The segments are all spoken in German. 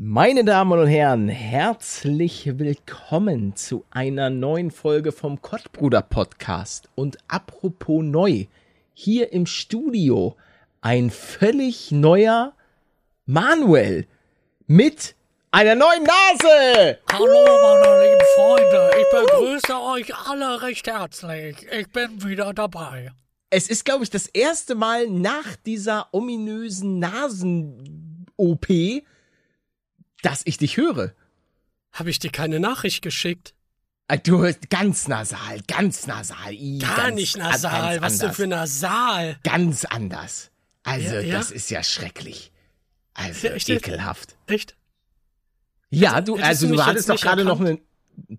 Meine Damen und Herren, herzlich willkommen zu einer neuen Folge vom Kottbruder Podcast. Und apropos neu, hier im Studio ein völlig neuer Manuel mit einer neuen Nase. Hallo, meine lieben Freunde. Ich begrüße euch alle recht herzlich. Ich bin wieder dabei. Es ist, glaube ich, das erste Mal nach dieser ominösen Nasen-OP, dass ich dich höre. Habe ich dir keine Nachricht geschickt? Ah, Du hörst ganz nasal, ganz nasal. I, Gar ganz, nicht nasal. Was denn für nasal? Ganz anders. Also, Ja, ja? das ist ja schrecklich. Also, Ja, echt? ekelhaft. Echt? Ja, du, hättest also du du hattest doch gerade noch eine. erkannt?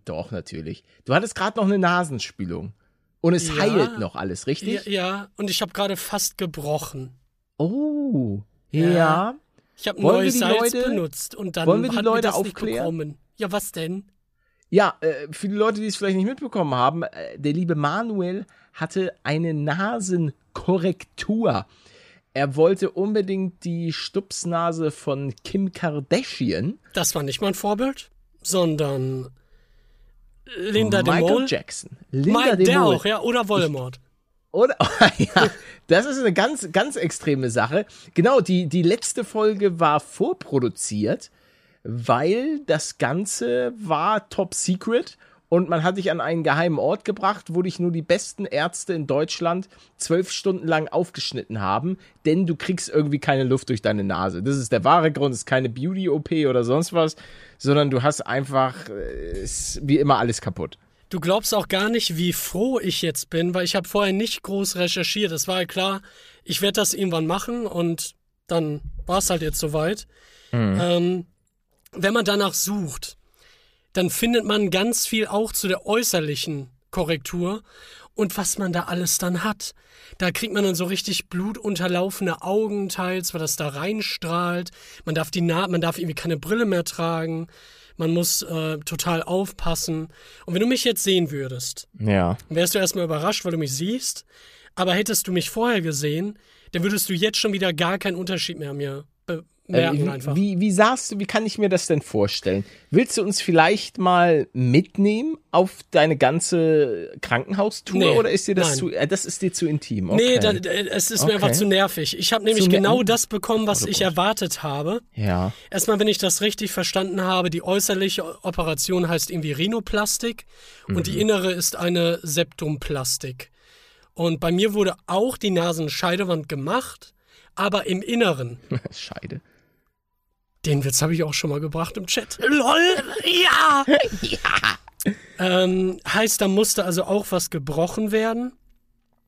Doch, natürlich. Du hattest gerade noch eine Nasenspülung. Und es heilt noch alles, richtig? Ja, ja. und ich habe gerade fast gebrochen. Oh. Ja. Ich habe neues die Salz Leute- benutzt und dann wollen wir die hat Leute das aufklären? nicht bekommen. Ja, was denn? Ja, äh, für die Leute, die es vielleicht nicht mitbekommen haben, äh, der liebe Manuel hatte eine Nasenkorrektur. Er wollte unbedingt die Stupsnase von Kim Kardashian, Das war nicht mein Vorbild, sondern Linda de Michael Mol. Jackson, Linda Mein, de der Mol. auch, ja, oder Voldemort. Oder? ja, das ist eine ganz, ganz extreme Sache. Genau, die, die letzte Folge war vorproduziert, weil das Ganze war top secret und man hat dich an einen geheimen Ort gebracht, wo dich nur die besten Ärzte in Deutschland zwölf Stunden lang aufgeschnitten haben, denn du kriegst irgendwie keine Luft durch deine Nase. Das ist der wahre Grund, es ist keine Beauty-OP oder sonst was, sondern du hast einfach, äh, ist wie immer alles kaputt. Du glaubst auch gar nicht, wie froh ich jetzt bin, weil ich habe vorher nicht groß recherchiert. Es war ja klar, ich werde das irgendwann machen und dann war es halt jetzt soweit. Ähm, wenn man danach sucht, dann findet man ganz viel auch zu der äußerlichen Korrektur und was man da alles dann hat. Da kriegt man dann so richtig blutunterlaufene Augen teils, weil das da reinstrahlt. Man darf die Na man darf irgendwie keine Brille mehr tragen. Man muss äh, total aufpassen. Und wenn du mich jetzt sehen würdest, Ja. wärst du erstmal überrascht, weil du mich siehst. Aber hättest du mich vorher gesehen, dann würdest du jetzt schon wieder gar keinen Unterschied mehr an mir bemerken Äh, einfach. Wie, wie sahst du, wie kann ich mir das denn vorstellen? Willst du uns vielleicht mal mitnehmen auf deine ganze Krankenhaustour Nee, oder ist dir das nein. zu, äh, das ist dir zu intim? Okay. Nee, da, da, es ist mir Okay. einfach zu nervig. Ich habe nämlich Zu genau das bekommen, was ich erwartet habe. ja. Erstmal, wenn ich das richtig verstanden habe, die äußerliche Operation heißt irgendwie Rhinoplastik und Mhm. die innere ist eine Septumplastik. Und bei mir wurde auch die Nasenscheidewand gemacht, aber im Inneren. Scheide. Den Witz habe ich auch schon mal gebracht im Chat. LOL, ja! ja! Ähm, heißt, da musste also auch was gebrochen werden.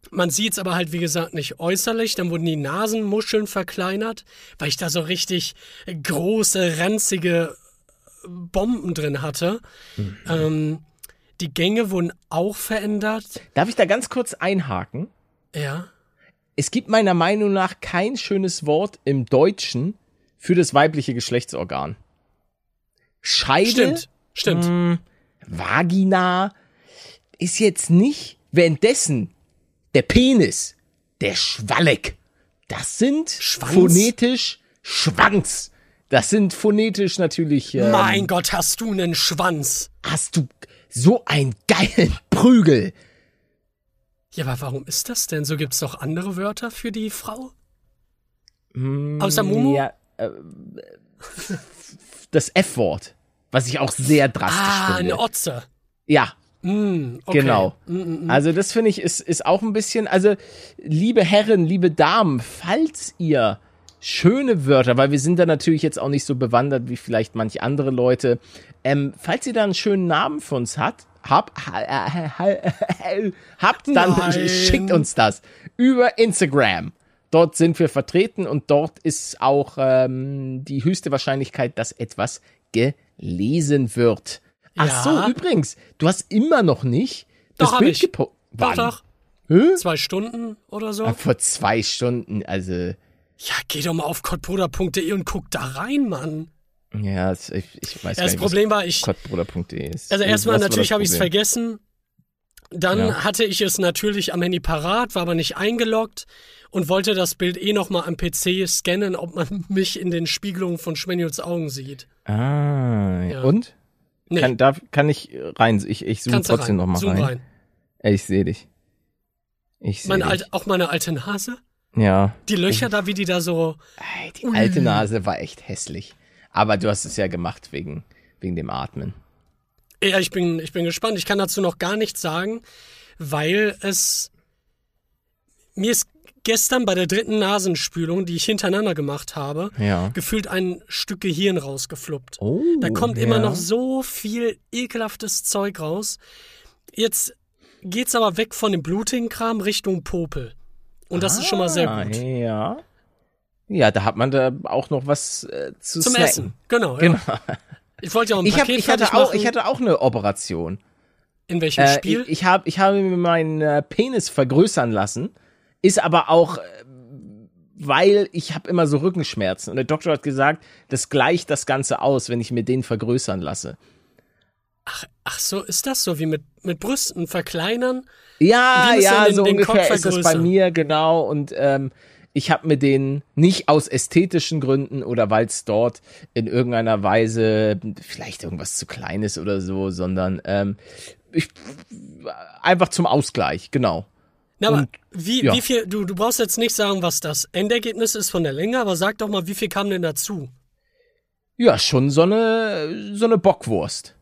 Man sieht es aber halt, wie gesagt, nicht äußerlich. Dann wurden die Nasenmuscheln verkleinert, weil ich da so richtig große, ranzige Bomben drin hatte. Ähm, die Gänge wurden auch verändert. Darf ich da ganz kurz einhaken? Ja. Es gibt meiner Meinung nach kein schönes Wort im Deutschen für das weibliche Geschlechtsorgan. Scheide, Stimmt. Stimmt. Hm. Vagina ist jetzt nicht, währenddessen der Penis, der Schwalleck, das sind Schwanz? phonetisch Schwanz. Das sind phonetisch natürlich. Ähm, Mein Gott, hast du einen Schwanz? Hast du so einen geilen Prügel? Ja, aber warum ist das denn? So gibt's doch andere Wörter für die Frau? Mm, Außer Mumu? Ja, äh, das F-Wort, was ich auch sehr drastisch Ah, finde. eine Otze. Ja, Mm, okay. Genau. Mm, mm, mm. Also das finde ich ist, ist auch ein bisschen, also liebe Herren, liebe Damen, falls ihr schöne Wörter, weil wir sind da natürlich jetzt auch nicht so bewandert wie vielleicht manche andere Leute, ähm, falls ihr da einen schönen Namen für uns hat, hab, ha, ha, ha, habt, dann Nein. schickt uns das über Instagram. Dort sind wir vertreten und dort ist auch ähm, die höchste Wahrscheinlichkeit, dass etwas gelesen wird. Ach Ja. so, übrigens, du hast immer noch nicht das Doch, hab Bild gepostet. Doch, doch. Hä? Zwei Stunden oder so. Ah, Vor zwei Stunden, also. Ja, geh doch mal auf kottbruder.de und guck da rein, Mann. Ja, ich, ich weiß Ja, das gar Problem war, ich. nicht, kottbruder.de ist. Also erstmal, Was war natürlich das habe ich es vergessen. Dann Ja. hatte ich es natürlich am Handy parat, war aber nicht eingeloggt und wollte das Bild eh nochmal am PC scannen, ob man mich in den Spiegelungen von Schmanuels Augen sieht. Ah, Ja. und? Nee, Kann, darf, kann ich rein? Ich, ich zoome kannst trotzdem rein. noch mal Zoom rein. rein. Ich sehe dich. Ich sehe dich. alte, auch meine alte Nase. Ja. Die Löcher da, wie die da so. Ey, die alte Nase war echt hässlich. Aber du hast es ja gemacht wegen, wegen dem Atmen. Ja, ich bin, ich bin gespannt. Ich kann dazu noch gar nichts sagen, weil es mir ist gestern bei der dritten Nasenspülung, die ich hintereinander gemacht habe, Ja. gefühlt ein Stück Gehirn rausgefluppt. Oh, Da kommt immer ja. noch so viel ekelhaftes Zeug raus. Jetzt geht's aber weg von dem blutigen Kram Richtung Popel. Und das ist schon mal sehr Ah, gut. Ja. Ja, da hat man da auch noch was äh, zu Zum snacken. Essen. Genau, Genau. ja. Ich wollte ja auch ein Ich, hab, Paket ich, hatte auch, ich hatte auch eine Operation. In welchem Äh, Spiel? ich, ich, hab, ich habe mir meinen äh, Penis vergrößern lassen. Ist aber auch, äh, weil ich habe immer so Rückenschmerzen. Und der Doktor hat gesagt, das gleicht das Ganze aus, wenn ich mir den vergrößern lasse. Ach so, ist das so wie mit, mit Brüsten verkleinern? Ja, ja, den- so den ungefähr ist das bei mir, genau. Und ähm, ich habe mir den nicht aus ästhetischen Gründen oder weil es dort in irgendeiner Weise vielleicht irgendwas zu klein ist oder so, sondern ähm, ich, einfach zum Ausgleich, genau. Na, aber Und, wie, ja. wie viel, du, du brauchst jetzt nicht sagen, was das Endergebnis ist von der Länge, aber sag doch mal, wie viel kam denn dazu? Ja, schon so eine, so eine Bockwurst.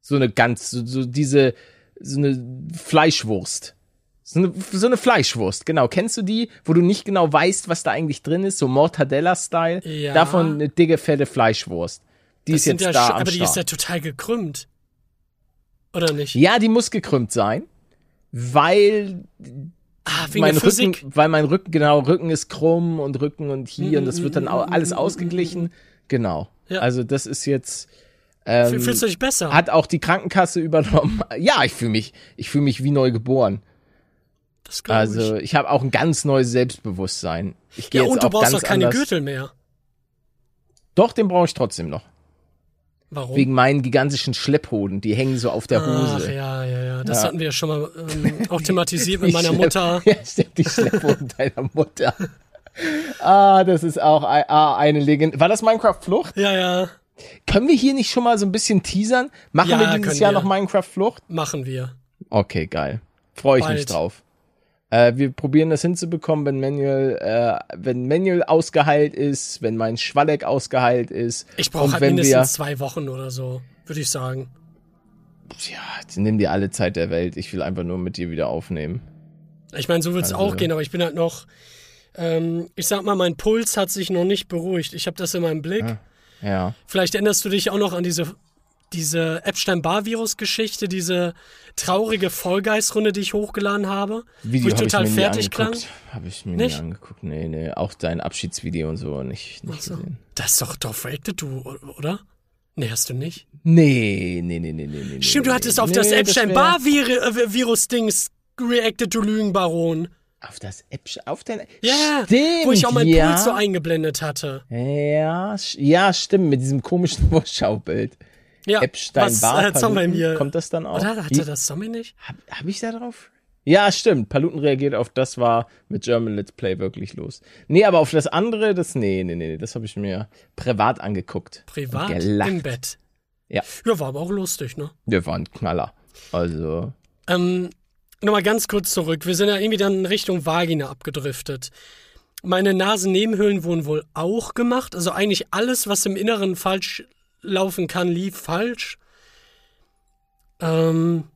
So eine ganz, so, so diese, so eine Fleischwurst. So eine, so eine Fleischwurst, genau. Kennst du die, wo du nicht genau weißt, was da eigentlich drin ist? So Mortadella-Style. Ja. Davon eine dicke, fette Fleischwurst. Die Das ist jetzt ja da am aber die ist ja Start. total gekrümmt. Oder nicht? Ja, die muss gekrümmt sein, weil ah, wegen mein Rücken, weil mein Rücken, genau, Rücken ist krumm und Rücken und hier und das wird dann au- alles Mm, mm, ausgeglichen. Genau. Ja. Also das ist jetzt, ähm, Fühlst du dich besser? hat auch die Krankenkasse übernommen. Ja, ich fühle mich, ich fühle mich wie neu geboren. Also ich. ich habe auch ein ganz neues Selbstbewusstsein. Ich gehe Ja, jetzt und du auch brauchst doch keine anders. Gürtel mehr. Doch, den brauche ich trotzdem noch. Warum? Wegen meinen gigantischen Schlepphoden, die hängen so auf der Ach, Hose. ja, ja, ja. Das Ja. hatten wir ja schon mal ähm, auch thematisiert mit meiner Schlepp- Mutter. Ja, stimmt, die Schlepphoden deiner Mutter. Ah, das ist auch ein, ah, eine Legende. War das Minecraft Flucht? Ja, ja, Können wir hier nicht schon mal so ein bisschen teasern? Machen Ja, wir dieses Jahr wir. noch Minecraft Flucht? machen wir. Okay, geil. Freue ich mich Bald. drauf. Äh, wir probieren das hinzubekommen, wenn Manuel, äh, wenn Manuel ausgeheilt ist, wenn mein Schwalleck ausgeheilt ist. Ich brauche halt wenn wir, mindestens zwei Wochen oder so, würde ich sagen. ja, nimm dir alle Zeit der Welt. Ich will einfach nur mit dir wieder aufnehmen. Ich meine, so wird es Also- auch gehen, aber ich bin halt noch, ähm, ich sag mal, mein Puls hat sich noch nicht beruhigt. Ich habe das in meinem Blick. Ja. Vielleicht erinnerst du dich auch noch an diese, diese Epstein-Barr-Virus-Geschichte, diese traurige Vollgeist-Runde, die ich hochgeladen habe, Video wo ich total ich fertig nie klang. Habe ich mir Nicht? nie angeguckt. Nee, nee. Auch dein Abschiedsvideo und so nicht, nicht so. gesehen. Das ist doch Dorf Reacted, du, oder? Nee, hast du nicht. Nee, nee, nee, nee, nee, nee. Stimmt, nee, du hattest nee, auf das Epstein-Barr-Virus-Dings reacted, du Lügenbaron. Auf das Epstein, auf dein. Ja, stimmt, wo ich auch meinen ja. Puls so eingeblendet hatte. Ja, ja, stimmt, mit diesem komischen Vorschaubild. Ja, Epstein was äh, Zombie Paluten, mir. Kommt das dann auch? Oder hatte das Zombie nicht? Hab, hab ich da drauf? Ja, stimmt. Paluten reagiert auf das war mit German Let's Play wirklich los. Nee, aber auf das andere, das nee, nee, nee, das habe ich mir privat angeguckt. Privat im Bett. Ja. Ja, war aber auch lustig, ne? Der war ein Knaller. Also, Ähm, Nochmal ganz kurz zurück. Wir sind ja irgendwie dann in Richtung Vagina abgedriftet. Meine Nasennebenhöhlen wurden wohl auch gemacht. Also eigentlich alles, was im Inneren falsch laufen kann, lief falsch. Ähm,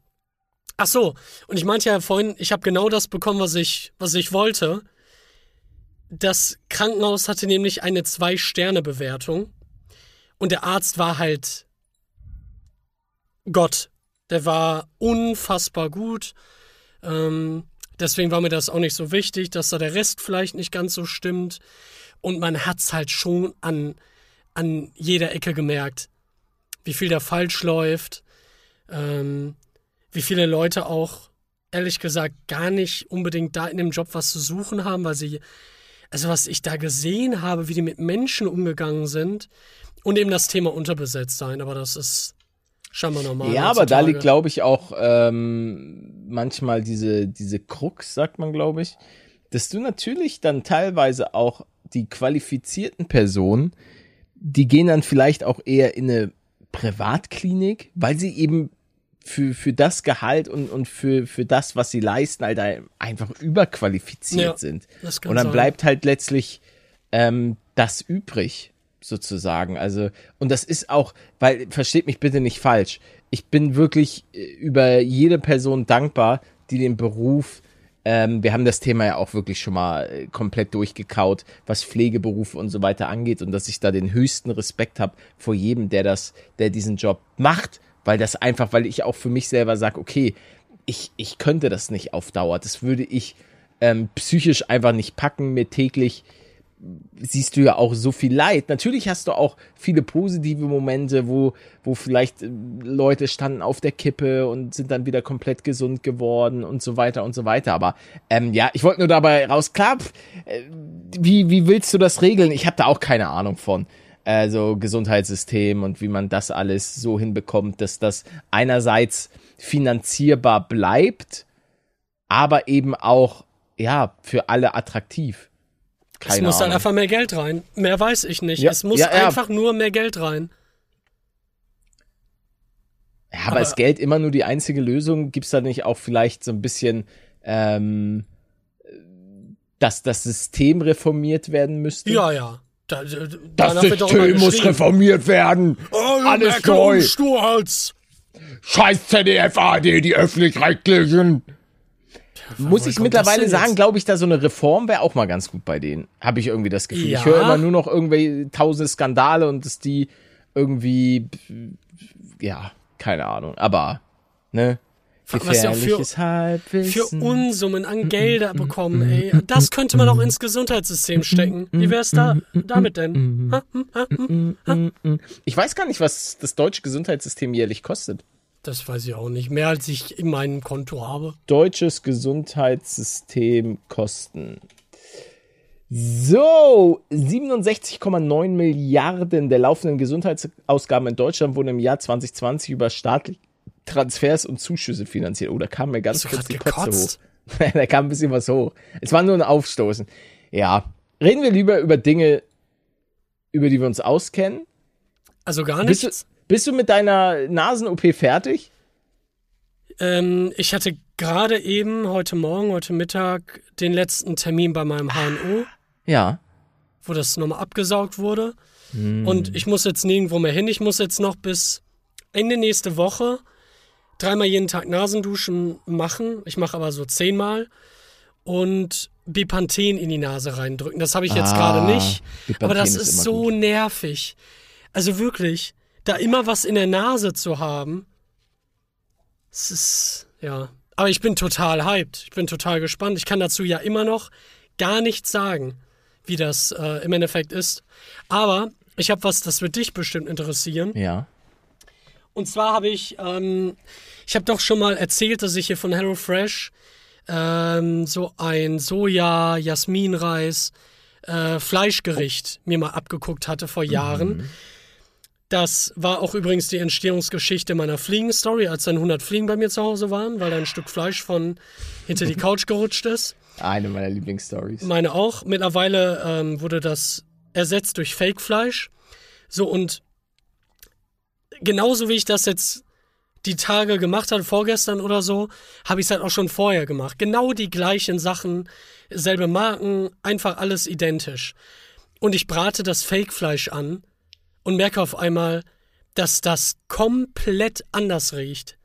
ach so. Und ich meinte ja vorhin, ich habe genau das bekommen, was ich, was ich wollte. Das Krankenhaus hatte nämlich eine Zwei-Sterne-Bewertung. Und der Arzt war halt Gott. Der war unfassbar gut. Ähm, deswegen war mir das auch nicht so wichtig, dass da der Rest vielleicht nicht ganz so stimmt. Und man hat's halt schon an, an jeder Ecke gemerkt, wie viel da falsch läuft, ähm, wie viele Leute auch, ehrlich gesagt, gar nicht unbedingt da in dem Job was zu suchen haben, weil sie, also was ich da gesehen habe, wie die mit Menschen umgegangen sind und eben das Thema unterbesetzt sein, aber das ist scheinbar normal. Ja, aber da liegt, glaube ich, auch ähm, manchmal diese, diese Krux, sagt man, glaube ich, dass du natürlich dann teilweise auch die qualifizierten Personen, die gehen dann vielleicht auch eher in eine Privatklinik, weil sie eben für, für das Gehalt und, und für, für das, was sie leisten, halt einfach überqualifiziert ja, sind. und dann sein. bleibt halt letztlich ähm, das übrig, sozusagen. Also, und das ist auch, weil, versteht mich bitte nicht falsch, ich bin wirklich äh, über jede Person dankbar, die den Beruf ähm, wir haben das Thema ja auch wirklich schon mal äh, komplett durchgekaut, was Pflegeberufe und so weiter angeht und dass ich da den höchsten Respekt habe vor jedem, der das, der diesen Job macht, weil das einfach, weil ich auch für mich selber sage, okay, ich, ich könnte das nicht auf Dauer. Das würde ich ähm, psychisch einfach nicht packen, mir täglich siehst du ja auch so viel Leid. Natürlich hast du auch viele positive Momente, wo, wo vielleicht äh, Leute standen auf der Kippe und sind dann wieder komplett gesund geworden und so weiter und so weiter. Aber ähm, ja, ich wollte nur dabei raus, klar, äh, wie, wie willst du das regeln? Ich habe da auch keine Ahnung von. Also Gesundheitssystem und wie man das alles so hinbekommt, dass das einerseits finanzierbar bleibt, aber eben auch ja für alle attraktiv. Keine es muss Ahnung. dann einfach mehr Geld rein. Mehr weiß ich nicht. Ja, es muss ja, ja. einfach nur mehr Geld rein. Ja, aber, aber ist Geld immer nur die einzige Lösung? Gibt es da nicht auch vielleicht so ein bisschen, ähm, dass das System reformiert werden müsste? Ja, ja. Da, da, das System muss reformiert werden. Oh, Alles neu. Sturhals. Scheiß ZDF, AD, die öffentlich-rechtlichen. Muss ich mittlerweile sagen, glaube ich, da so eine Reform wäre auch mal ganz gut bei denen. Habe ich irgendwie das Gefühl. Ja. Ich höre immer nur noch irgendwelche tausende Skandale und dass die irgendwie, ja, keine Ahnung. Aber, ne? Was ja für, für Unsummen an Gelder bekommen, ey. Das könnte man auch ins Gesundheitssystem stecken. Wie wär's da damit denn? Ha, ha, ich weiß gar nicht, was das deutsche Gesundheitssystem jährlich kostet. Das weiß ich auch nicht. Mehr als ich in meinem Konto habe. Deutsches Gesundheitssystem Kosten. So, 67,9 Milliarden der laufenden Gesundheitsausgaben in Deutschland wurden im Jahr 2020 über staatliche Transfers und Zuschüsse finanziert. Oh, da kam mir ganz kurz die Kotze hoch. da kam ein bisschen was hoch. Es war nur ein Aufstoßen. Ja, reden wir lieber über Dinge, über die wir uns auskennen. Also gar nichts? Bist du mit deiner Nasen-OP fertig? Ähm, ich hatte gerade eben, heute Morgen, heute Mittag, den letzten Termin bei meinem HNO. Ja. Wo das nochmal abgesaugt wurde. Hm. Und ich muss jetzt nirgendwo mehr hin. Ich muss jetzt noch bis Ende nächste Woche dreimal jeden Tag Nasenduschen machen. Ich mache aber so zehnmal. Und Bepanthen in die Nase reindrücken. Das habe ich jetzt ah, gerade nicht. Bepanthen aber das ist, ist so gut. nervig. Also wirklich da immer was in der Nase zu haben. Es ist, ja. Aber ich bin total hyped. Ich bin total gespannt. Ich kann dazu ja immer noch gar nichts sagen, wie das äh, im Endeffekt ist. Aber ich habe was, das wird dich bestimmt interessieren. Ja. Und zwar habe ich, ähm, ich habe doch schon mal erzählt, dass ich hier von HelloFresh ähm, so ein Soja, Jasminreis, äh, Fleischgericht mir mal abgeguckt hatte vor Jahren. Mhm. Das war auch übrigens die Entstehungsgeschichte meiner Fliegen-Story, als dann 100 Fliegen bei mir zu Hause waren, weil da ein Stück Fleisch von hinter die Couch gerutscht ist. Eine meiner Lieblingsstories. Meine auch. Mittlerweile ähm, wurde das ersetzt durch Fake-Fleisch. So und genauso wie ich das jetzt die Tage gemacht habe, vorgestern oder so, habe ich es halt auch schon vorher gemacht. Genau die gleichen Sachen, selbe Marken, einfach alles identisch. Und ich brate das Fake-Fleisch an und merke auf einmal, dass das komplett anders riecht.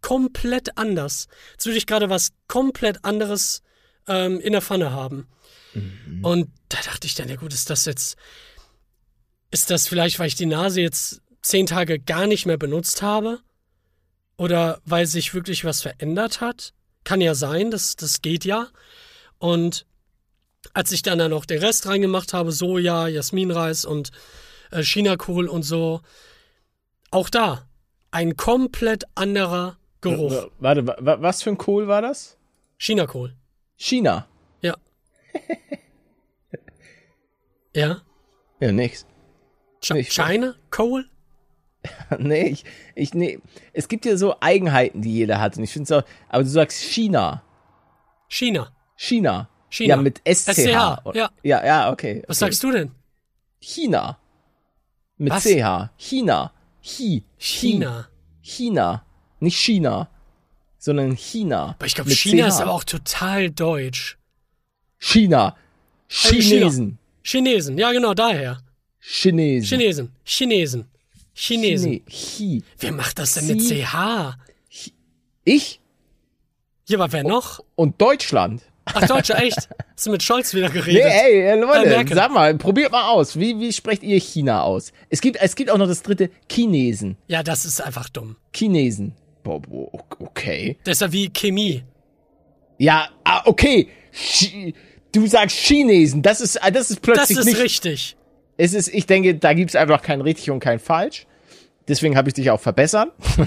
Komplett anders. Jetzt würde ich gerade was komplett anderes ähm, in der Pfanne haben. Mhm. Und da dachte ich dann, ja gut, ist das jetzt, ist das vielleicht, weil ich die Nase jetzt zehn Tage gar nicht mehr benutzt habe? Oder weil sich wirklich was verändert hat? Kann ja sein, das, das geht ja. Und als ich dann da noch den Rest reingemacht habe, Soja, Jasminreis und Chinakohl und so. Auch da ein komplett anderer Geruch. Warte, was für ein Kohl war das? Chinakohl. China. Ja. ja. Ja, nix. Ch. China Kohl? nee, ich, ich, nee. Es gibt ja so Eigenheiten, die jeder hat. Und ich finde es auch, aber du sagst China. China. China. China. Ja, mit SCH. SCH, ja. Ja, ja, okay. Was okay. sagst du denn? China. Mit Was? CH. China. Chi. China. China. Nicht China, sondern China. Aber ich glaube, China CH. ist aber auch total deutsch. China. China. Chinesen. Chinesen, ja genau, daher. Chinesen. Chinesen. Chinesen. Chinesen. Chine- Chi. Wer macht das denn mit CH? Ich Ja, aber wer noch? und Deutschland. Ach, Deutsche, echt? Hast du mit Scholz wieder Nee, geredet? ey, äh, Leute, sag mal, probiert mal aus. Wie, wie sprecht ihr China aus? Es gibt, es gibt auch noch das dritte, Chinesen. Ja, das ist einfach dumm. Chinesen. Okay. Das ist ja wie Chemie. Ja, ah, okay. Du sagst Chinesen. Das ist, ah, das ist Das plötzlich ist nicht. richtig. Es ist, ich denke, da gibt's einfach kein richtig und kein falsch. Deswegen habe ich dich auch verbessert.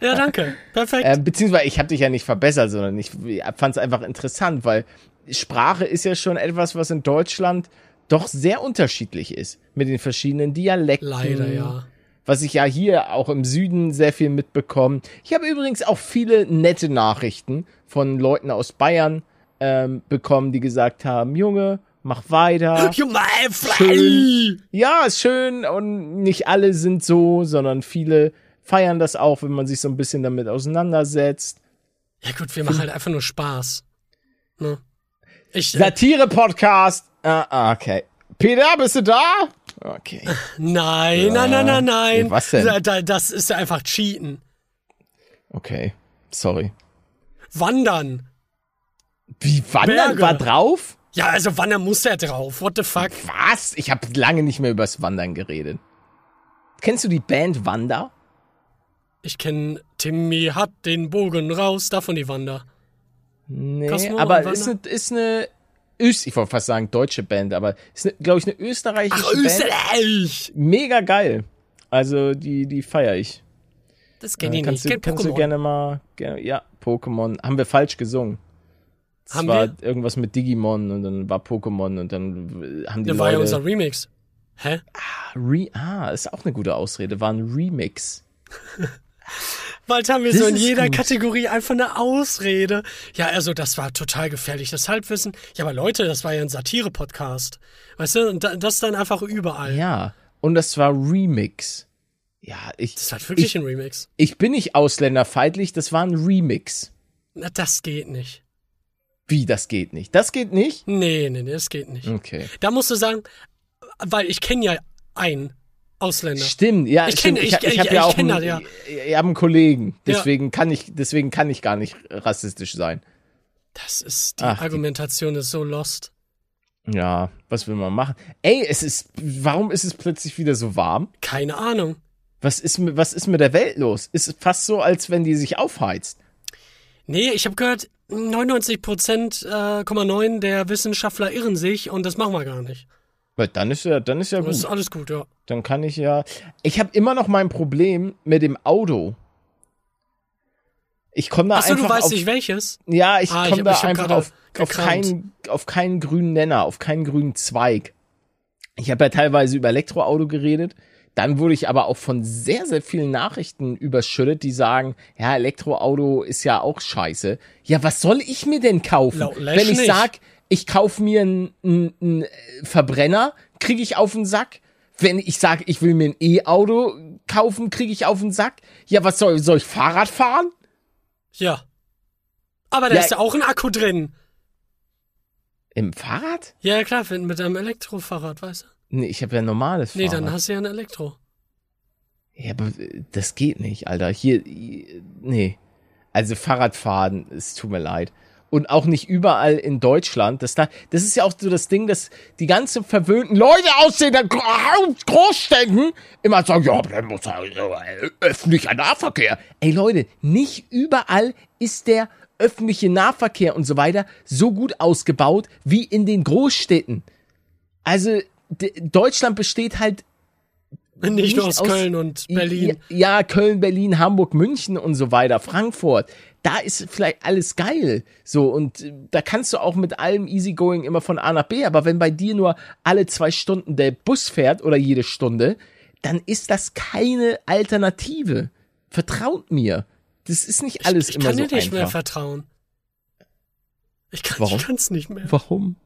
Ja, danke. Perfekt. Äh, beziehungsweise ich habe dich ja nicht verbessert, sondern ich fand es einfach interessant, weil Sprache ist ja schon etwas, was in Deutschland doch sehr unterschiedlich ist mit den verschiedenen Dialekten. Leider, ja. Was ich ja hier auch im Süden sehr viel mitbekomme. Ich habe übrigens auch viele nette Nachrichten von Leuten aus Bayern ähm, bekommen, die gesagt haben, Junge, mach weiter. Schön. Ja, ist schön und nicht alle sind so, sondern viele feiern das auch, wenn man sich so ein bisschen damit auseinandersetzt. Ja gut, wir machen halt einfach nur Spaß. Ne? Ich, äh, Satire-Podcast. Ah, ah, okay. Peter, bist du da? Okay. nein, nein, nein, nein, nein. Ja, was denn? Da- da- Das ist ja einfach Cheaten. Okay. Sorry. Wandern. Wie wandern Berge. war drauf? Ja, also Wandern muss er drauf. What the fuck? Was? Ich habe lange nicht mehr übers Wandern geredet. Kennst du die Band Wander? Ich kenn Timmy hat den Bogen raus, davon die Wander. Nee, Cosmo aber ist eine, ist eine Öst, ich wollte fast sagen deutsche Band, aber ist, glaube ich, eine österreichische Ach, Band. Österreich! Mega geil. Also die, die feiere ich. Das Äh, kenn ich kannst nicht. du, kannst du Pokémon. gerne mal, gerne, ja, Pokémon. Haben wir falsch gesungen. Es Haben war wir? irgendwas mit Digimon und dann war Pokémon und dann haben die Das war ja Leute. unser Remix. Hä? Re ah, ist auch eine gute Ausrede. War ein Remix. Bald haben wir Das so in jeder gut. Kategorie einfach eine Ausrede. Ja, also das war total gefährliches Halbwissen. Ja, aber Leute, das war ja ein Satire-Podcast. Weißt du, und da- das dann einfach überall. Ja, und das war Remix. Ja, ich, Das war wirklich ich, ein Remix. ich bin nicht ausländerfeindlich, das war ein Remix. Na, das geht nicht. Wie, das geht nicht? Das geht nicht? Nee, nee, nee, das geht nicht. Okay. Da musst du sagen, weil ich kenne ja einen Ausländer. Stimmt, ja, Ich stimmt. kenn- ich, ich- ich, habe ich- ja ich auch einen, das, ja. ich hab einen Kollegen, Ja. deswegen kann ich, deswegen kann ich gar nicht rassistisch sein. Das ist, die Ach, die- Argumentation ist so lost. Ja, was will man machen? Ey, es ist, warum ist es plötzlich wieder so warm? Keine Ahnung. Was ist, was ist mit der Welt los? Ist fast so, als wenn die sich aufheizt. Nee, ich habe gehört, 99 Prozent, äh, 9 der Wissenschaftler irren sich und das machen wir gar nicht. Weil Dann ist ja, dann ist ja Das ist gut. alles gut, ja. Dann kann ich ja. Ich habe immer noch mein Problem mit dem Auto. Ich komme da Achso, einfach du weißt auf, nicht welches? Ja, ich Ah, komme da ich einfach auf, auf, keinen, auf keinen grünen Nenner, auf keinen grünen Zweig. Ich habe ja teilweise über Elektroauto geredet. Dann wurde ich aber auch von sehr, sehr vielen Nachrichten überschüttet, die sagen, ja, Elektroauto ist ja auch scheiße. Ja, was soll ich mir denn kaufen? Lesch Wenn ich nicht. sag, ich kaufe mir einen einen, äh, Verbrenner, kriege ich auf den Sack. Wenn ich sage, ich will mir ein E-Auto kaufen, kriege ich auf den Sack. Ja, was soll, soll ich Fahrrad fahren? Ja. Aber da Ja, ist ja auch ein Akku drin. Im Fahrrad? Ja, klar, mit einem Elektrofahrrad, weißt du? Nee, ich habe ja ein normales Nee, Fahrrad. dann hast du ja ein Elektro. Ja, aber äh, das geht nicht, Alter. Hier, äh, nee. Also Fahrradfahren, es tut mir leid. Und auch nicht überall in Deutschland. Das, da, das ist ja auch so das Ding, dass die ganzen verwöhnten Leute aus den Gro- Großstädten immer sagen, ja, dann muss ja öffentlicher Nahverkehr. Ey Leute, nicht überall ist der öffentliche Nahverkehr und so weiter so gut ausgebaut wie in den Großstädten. Also Deutschland besteht halt Nicht, nur aus, aus- Köln und Berlin. ja, ja, Köln, Berlin, Hamburg, München und so weiter, Frankfurt. Da ist vielleicht alles geil. So, und äh, da kannst du auch mit allem Easygoing immer von A nach B. Aber wenn bei dir nur alle zwei Stunden der Bus fährt oder jede Stunde, dann ist das keine Alternative. Vertraut mir. Das ist nicht alles ich, ich immer so einfach. Ich kann dir nicht mehr vertrauen. Ich kann es nicht mehr. Warum?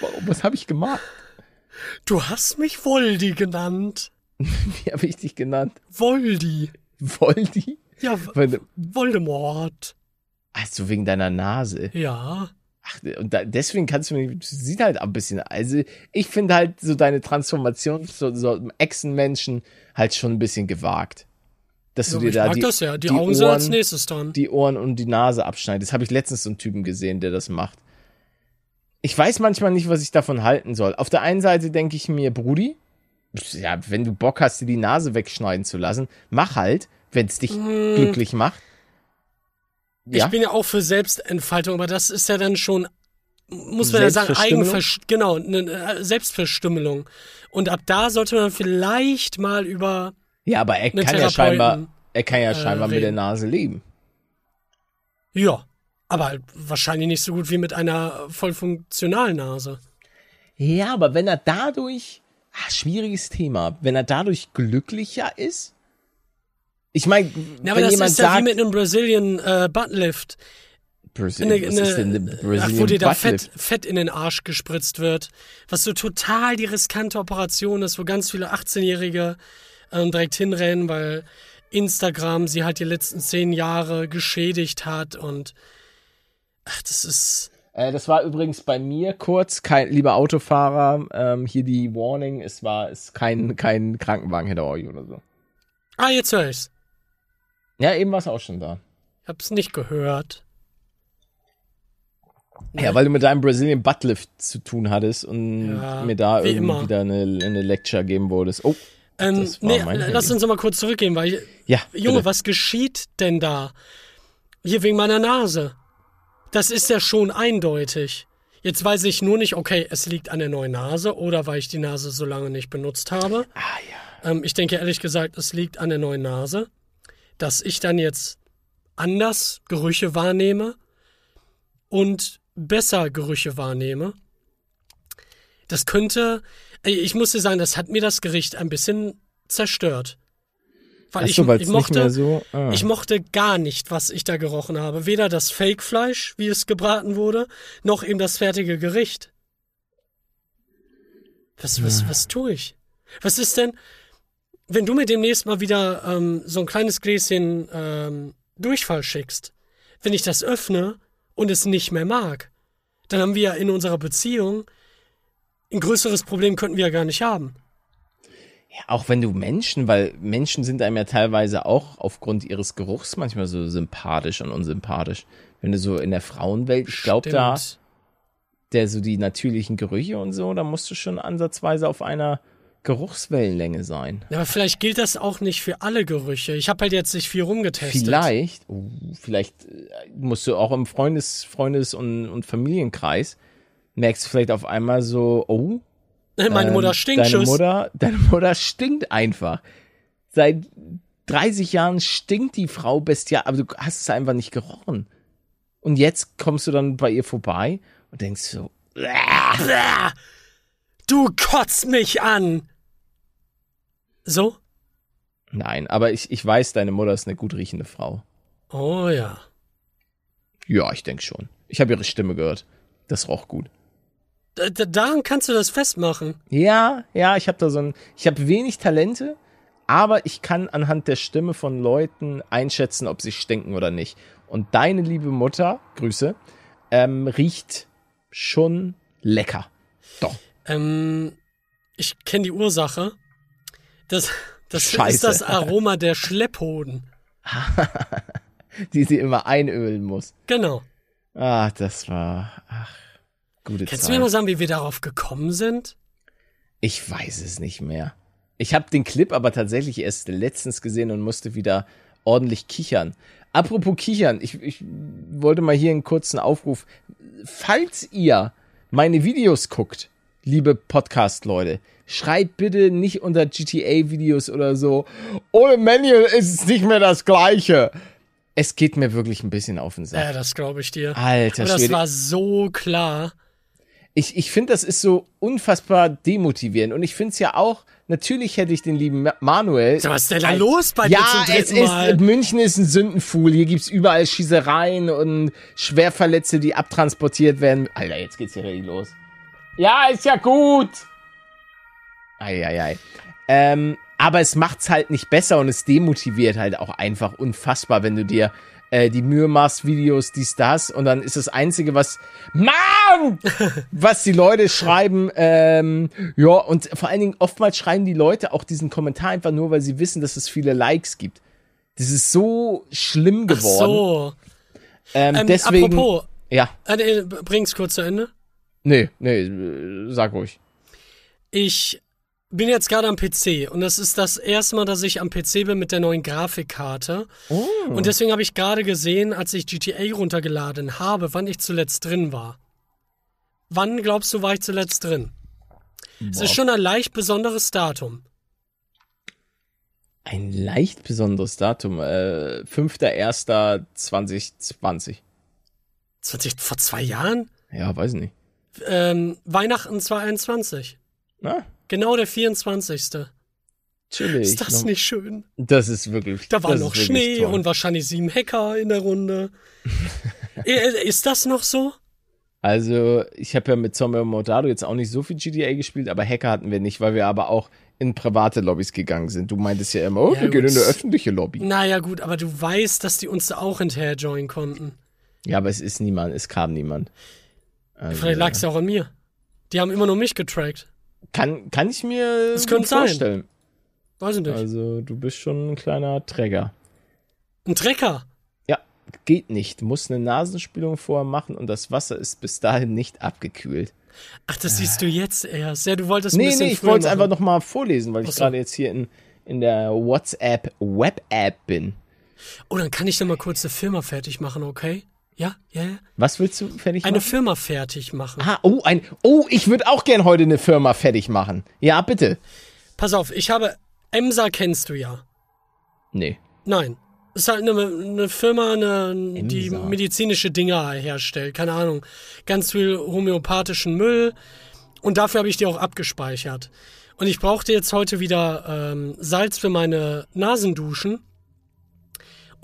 Warum? Was habe ich gemacht? Du hast mich Voldi genannt. Wie habe ich dich genannt? Voldi. Voldi? Ja, Weil, Voldemort. also wegen deiner Nase. Ja. Ach, und da, deswegen kannst du mir, sieht halt ein bisschen, also ich finde halt so deine Transformation zu so einem Echsenmenschen halt schon ein bisschen gewagt. Dass du Ja, dir ich da mag die, das ja. Die, die Augen sind als Ohren- nächstes dann. die Ohren und die Nase abschneidest. Habe ich letztens so einen Typen gesehen, der das macht. Ich weiß manchmal nicht, was ich davon halten soll. Auf der einen Seite denke ich mir, Brudi, ja, wenn du Bock hast, dir die Nase wegschneiden zu lassen, mach halt, wenn es dich glücklich macht. Ja, Ich bin ja auch für Selbstentfaltung, aber das ist ja dann schon, muss man ja sagen? Eigenversch genau, eine äh, Selbstverstümmelung. Und ab da sollte man vielleicht mal über ja aber er kann ja scheinbar, er kann ja äh, scheinbar mit der. Nase leben. Ja, aber halt wahrscheinlich nicht so gut wie mit einer voll funktionalen Nase. Ja, aber wenn er dadurch, ah, schwieriges Thema, wenn er dadurch glücklicher ist, ich meine, Ja, wenn das jemand ist ja sagt, wie mit einem Brazilian äh, Buttlift. Brazilian, Eine, was ist denn eine eine, ach, Brazilian wo dir da? Fett, Fett in den Arsch gespritzt wird. Was so total die riskante Operation ist, wo ganz viele 18-Jährige ähm, direkt hinrennen, weil Instagram sie halt die letzten zehn Jahre geschädigt hat und ach, das ist. Äh, das war übrigens bei mir kurz, kein, lieber Autofahrer, ähm, hier die Warning, es war es kein, kein Krankenwagen hinter euch oder so. Ah, jetzt höre ich's. Ja, eben war es auch schon da. Ich hab's nicht gehört. Ja, weil du mit deinem Brazilian Buttlift zu tun hattest und Ja, mir da wie irgendwie immer. wieder eine, eine Lecture geben wolltest. Oh, Ähm, nee, lass uns noch mal kurz zurückgehen, weil ich, ja, Junge, bitte. was geschieht denn da? Hier wegen meiner Nase. Das ist ja schon eindeutig. Jetzt weiß ich nur nicht, okay, es liegt an der neuen Nase oder weil ich die Nase so lange nicht benutzt habe. Ah ja. Ähm, ich denke ehrlich gesagt, es liegt an der neuen Nase, dass ich dann jetzt anders Gerüche wahrnehme und besser Gerüche wahrnehme. Das könnte, ich muss dir sagen, das hat mir das Gericht ein bisschen zerstört. Weil Achso, ich, ich mochte, so. Ah. ich mochte gar nicht, was ich da gerochen habe. Weder das Fake-Fleisch, wie es gebraten wurde, noch eben das fertige Gericht. Was, was, was tue ich? Was ist denn, wenn du mir demnächst mal wieder ähm, so ein kleines Gläschen ähm, Durchfall schickst, wenn ich das öffne und es nicht mehr mag, dann haben wir ja in unserer Beziehung ein größeres Problem könnten wir ja gar nicht haben. Auch wenn du Menschen, weil Menschen sind einem ja teilweise auch aufgrund ihres Geruchs manchmal so sympathisch und unsympathisch. Wenn du so in der Frauenwelt, ich glaube da, der so die natürlichen Gerüche und so, da musst du schon ansatzweise auf einer Geruchswellenlänge sein. Ja, aber vielleicht gilt das auch nicht für alle Gerüche. Ich habe halt jetzt nicht viel rumgetestet. Vielleicht, uh, vielleicht äh, musst du auch im Freundes-, Freundes- und, und Familienkreis merkst du vielleicht auf einmal so, oh, Meine ähm, Mutter stinkt deine Schuss. Mutter, deine Mutter stinkt einfach. Seit 30 Jahren stinkt die Frau bestial, aber du hast es einfach nicht gerochen. Und jetzt kommst du dann bei ihr vorbei und denkst so, Du kotzt mich an. So? nein, aber ich, ich weiß, deine Mutter ist eine gut riechende Frau. Oh ja. Ja, ich denke schon. Ich habe ihre Stimme gehört. Das roch gut. Daran kannst du das festmachen. Ja, ja, ich habe da so ein, ich habe wenig Talente, aber ich kann anhand der Stimme von Leuten einschätzen, ob sie stinken oder nicht. Und deine liebe Mutter, Grüße, ähm, riecht schon lecker. Doch. Ähm, ich kenne die Ursache. Das, das Scheiße. ist das Aroma der Schlepphoden. Die sie immer einölen muss. Genau. Ah, das war, ach, gute Kannst du Zeit. mir mal sagen, wie wir darauf gekommen sind? Ich weiß es nicht mehr. Ich habe den Clip aber tatsächlich erst letztens gesehen und musste wieder ordentlich kichern. Apropos kichern, ich, ich wollte mal hier einen kurzen Aufruf. Falls ihr meine Videos guckt, liebe Podcast-Leute, schreibt bitte nicht unter GTA-Videos oder so, ohne Manual ist es nicht mehr das Gleiche. Es geht mir wirklich ein bisschen auf den Sack. Ja, das glaube ich dir. Alter Aber das Schwede. war so klar. Ich, ich finde, das ist so unfassbar demotivierend. Und ich finde es ja auch natürlich hätte ich den lieben Manuel. So, was ist denn da los bei ja, dir zum es ist? München ist ein Sündenfuhl. Hier gibt's überall Schießereien und Schwerverletzte, die abtransportiert werden. Alter, jetzt geht's hier richtig los. Ja, ist ja gut. Eieiei. Ähm, aber es macht's halt nicht besser und es demotiviert halt auch einfach unfassbar, wenn du dir äh, die Mühe machst, Videos, dies, das und dann ist das Einzige, was Mann! was die Leute schreiben, ähm, ja, und vor allen Dingen oftmals schreiben die Leute auch diesen Kommentar einfach nur, weil sie wissen, dass es viele Likes gibt. Das ist so schlimm Ach geworden. so. Ähm, Ähm, deswegen. apropos, Ja, äh, bring's kurz zu Ende. nee, nee, äh, sag ruhig. Ich bin jetzt gerade am PC und das ist das erste Mal, dass ich am PC bin mit der neuen Grafikkarte. Oh. Und deswegen habe ich gerade gesehen, als ich GTA runtergeladen habe, wann ich zuletzt drin war. Wann glaubst du, war ich zuletzt drin? Es ist schon ein leicht besonderes Datum. Ein leicht besonderes Datum. Äh, 5.1.2020. 20, vor zwei Jahren? Ja, weiß nicht. Ähm, Weihnachten 2021. Na, Genau der 24. chillig. Ist das Noch- nicht schön? Das ist wirklich. Da war noch Schnee toll. und wahrscheinlich sieben Hacker in der Runde. Äh, ist das noch so? Also, ich habe ja mit Zombie Mordado jetzt auch nicht so viel GTA gespielt, aber Hacker hatten wir nicht, weil wir aber auch in private Lobbys gegangen sind. Du meintest ja immer, oh, Ja, wir gehen gut. in eine öffentliche Lobby. Naja, gut, aber du weißt, dass die uns da auch hinterher joinen konnten. Ja, aber es ist niemand, es kam niemand. Also, Vielleicht lag es ja auch an mir. Die haben immer nur mich getrackt. Kann, kann ich mir Das könnte sein. vorstellen. Weiß ich nicht. Also, du bist schon ein kleiner Träger. Ein Trecker. Ja, geht nicht. Du musst eine Nasenspülung vorher machen und das Wasser ist bis dahin nicht abgekühlt. Ach, das siehst du jetzt erst. Ja, du wolltest ein Nee, bisschen nee, ich wollte es einfach machen. noch mal vorlesen, weil ich so. gerade jetzt hier in, in der WhatsApp Web-App bin. Oh, dann kann ich noch mal kurz eine Firma fertig machen, okay? Ja, ja, ja. Was willst du fertig Eine machen? Firma fertig machen. Ah, oh, ein, oh, ich würde auch gern heute eine Firma fertig machen. Ja, bitte. Pass auf, ich habe. Emsa kennst du ja. Nee. Nein. Ist halt eine, eine Firma, eine, die medizinische Dinger herstellt. Keine Ahnung. Ganz viel homöopathischen Müll. Und dafür habe ich die auch abgespeichert. Und ich brauchte jetzt heute wieder ähm, Salz für meine Nasenduschen.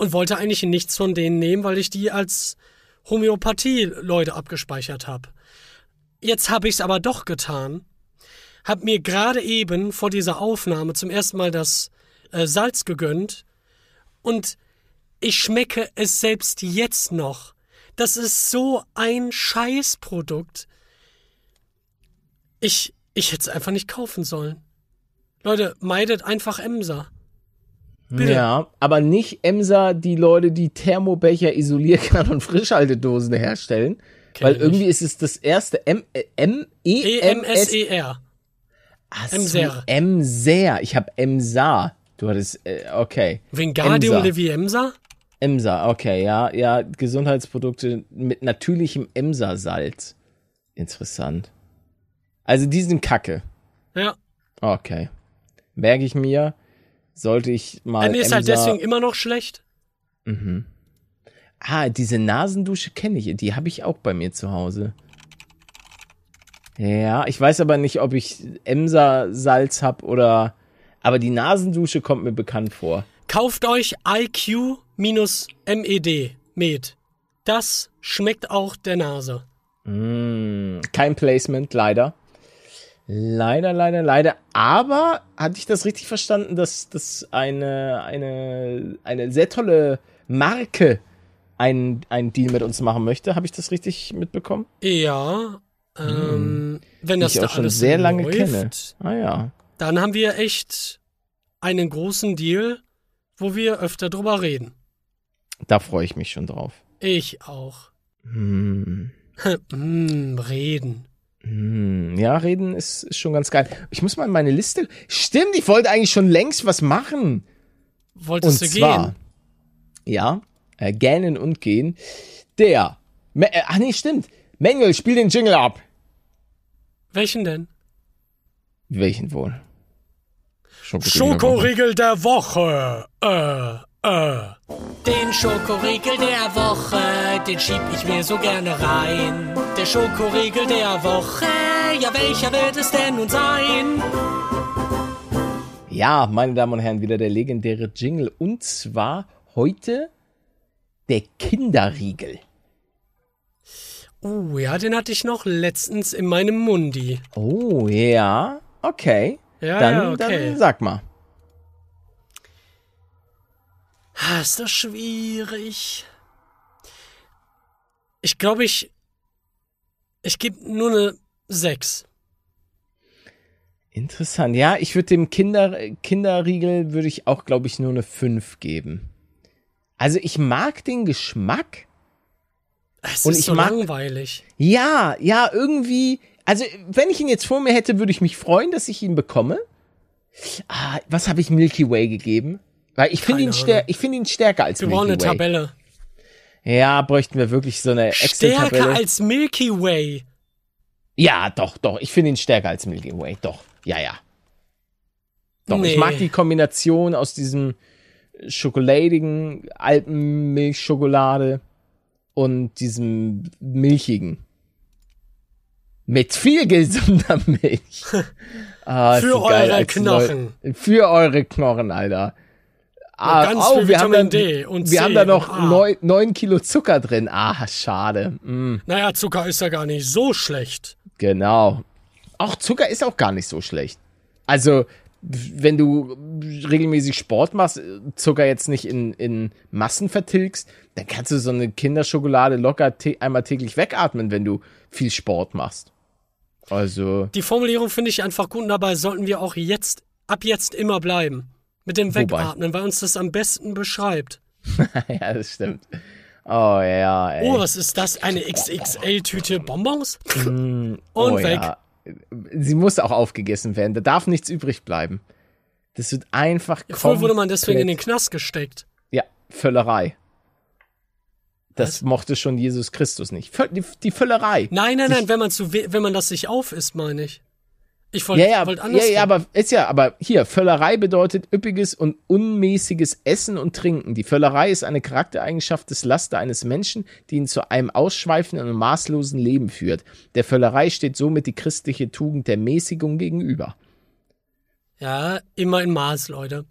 Und wollte eigentlich nichts von denen nehmen, weil ich die als Homöopathie-Leute abgespeichert habe. Jetzt habe ich es aber doch getan. Hab mir gerade eben vor dieser Aufnahme zum ersten Mal das äh, Salz gegönnt und ich schmecke es selbst jetzt noch. Das ist so ein Scheißprodukt. Ich, ich hätte es einfach nicht kaufen sollen. Leute, meidet einfach Emser. Bitte. Ja, aber nicht Emsa, die Leute, die Thermobecher, Isolierkern und Frischhaltedosen herstellen. Kenn weil irgendwie ist es das erste M, äh, M, E, M, S, E-M-S-E-R. Ach so, Emser. Emser. Ich habe Emsa. Du hattest, äh, okay. Wingardium. Leviosa? Emsa, okay, ja, ja, Gesundheitsprodukte mit natürlichem Emsa-Salz. Interessant. Also die sind kacke. Ja. Okay. Merke ich mir. Sollte ich mal. Dann ist halt deswegen immer noch schlecht. Ah, diese Nasendusche kenne ich. Die habe ich auch bei mir zu Hause. Ja, ich weiß aber nicht, ob ich Emsa-Salz habe oder. Aber die Nasendusche kommt mir bekannt vor. Kauft euch IQ-MED. Med. Das schmeckt auch der Nase. Mm, kein Placement, leider. Leider, leider, leider. Aber hatte ich das richtig verstanden, dass das eine, eine, eine sehr tolle Marke einen, einen Deal mit uns machen möchte? Habe ich das richtig mitbekommen? Ja. Ähm, wenn das ich da auch schon sehr lange läuft, kenne. Ah ja. dann haben wir echt einen großen Deal, wo wir öfter drüber reden. Da freue ich mich schon drauf. Ich auch. Hm. hm, reden. Hm, ja, reden ist, ist schon ganz geil. Ich muss mal in meine Liste. Stimmt, ich wollte eigentlich schon längst was machen. Und Wolltest du zwar, gehen? ja, äh, gähnen und gehen. Der, Ma äh, ach nee, stimmt. Manuel, spiel den Jingle ab. Welchen denn? Welchen wohl? Schokoriegel. Schokoriegel der Woche. Äh, äh. Den Schokoriegel der Woche, den schieb ich mir so gerne rein. Der Schokoriegel der Woche, ja welcher wird es denn nun sein? Ja, meine Damen und Herren, wieder der legendäre Jingle. Und zwar heute der Kinderriegel. Oh, ja, den hatte ich noch letztens in meinem Mundi. Oh, ja. Okay. Ja, dann, ja, okay. dann sag mal. Ist das schwierig. Ich glaube, ich. Ich gebe nur eine 6. Interessant. Ja, ich würde dem Kinder, Kinderriegel würde ich auch, glaube ich, nur eine 5 geben. Also ich mag den Geschmack. Es Und ist ich so mag- langweilig. Ja, ja, irgendwie. Also, wenn ich ihn jetzt vor mir hätte, würde ich mich freuen, dass ich ihn bekomme. Ah, was habe ich Milky Way gegeben? Weil ich finde ihn, stär ich finde ihn stärker als Wir brauchen Milky eine Way. Tabelle. Ja, bräuchten wir wirklich so eine Stärker Excel-Tabelle. als Milky Way. Ja, doch, doch. Ich finde ihn stärker als Milky Way. Doch. Ja, ja. Doch, ich Nee. mag die Kombination aus diesem schokoladigen Alpenmilchschokolade und diesem milchigen. Mit viel gesunder Milch. Ah, Für eure Knochen. Neu- Für eure Knochen, Alter. Ah, ganz oh, viel wir haben, Vitamin dann, D und wir C haben da noch neun, neun Kilo Zucker drin. Ah, schade. Mm. Naja, Zucker ist ja gar nicht so schlecht. Genau. Auch Zucker ist auch gar nicht so schlecht. Also, wenn du regelmäßig Sport machst, Zucker jetzt nicht in, in Massen vertilgst, dann kannst du so eine Kinderschokolade locker einmal täglich wegatmen, wenn du viel Sport machst. Also, Die Formulierung finde ich einfach gut und dabei sollten wir auch jetzt, ab jetzt immer bleiben. Mit dem Wobei? Wegatmen, weil uns das am besten beschreibt. ja, das stimmt. Oh ja, ey. Oh, was ist das? Eine XXL-Tüte Bonbons? Und oh, weg. Ja. Sie muss auch aufgegessen werden. Da darf nichts übrig bleiben. Das wird einfach Früher wurde man deswegen in den Knast gesteckt. Ja, Völlerei. Das Was? mochte schon Jesus Christus nicht. Die, die Völlerei. Nein, nein, nein, wenn man zu we wenn man das sich aufisst, meine ich. Ich wollte Ja, ja, wollt ja, anders. ja, aber ist ja, aber hier, Völlerei bedeutet üppiges und unmäßiges Essen und Trinken. Die Völlerei ist eine Charaktereigenschaft des Laster eines Menschen, die ihn zu einem ausschweifenden und maßlosen Leben führt. Der Völlerei steht somit die christliche Tugend der Mäßigung gegenüber. ja, immer in Maß, Leute.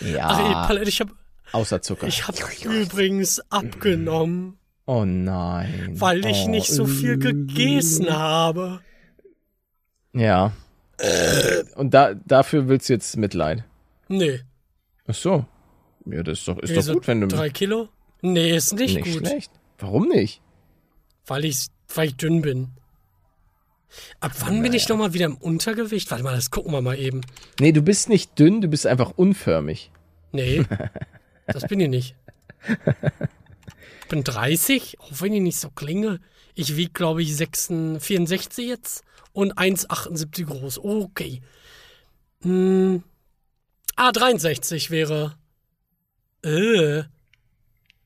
Ja, Ach, ey, ich habe außer Zucker. ich hab übrigens abgenommen, oh nein. weil ich oh, nicht so viel gegessen habe. Ja. Und da, dafür willst du jetzt Mitleid. Nee. Ach so. Ja, das ist doch, ist Wieso? doch gut, wenn du Drei Kilo? Nee, ist nicht, nicht gut. schlecht. Warum nicht? Weil ich, weil ich dünn bin. Ab wann bin ich noch mal wieder im Untergewicht? Warte mal, das gucken wir mal eben. Nee, du bist nicht dünn, du bist einfach unförmig. Nee, das bin ich nicht. Ich bin 30, auch wenn ich nicht so klinge. Ich wiege, glaube ich, 66, 64 jetzt und 1,78 groß. Okay. Hm. Ah, 63 wäre. Äh.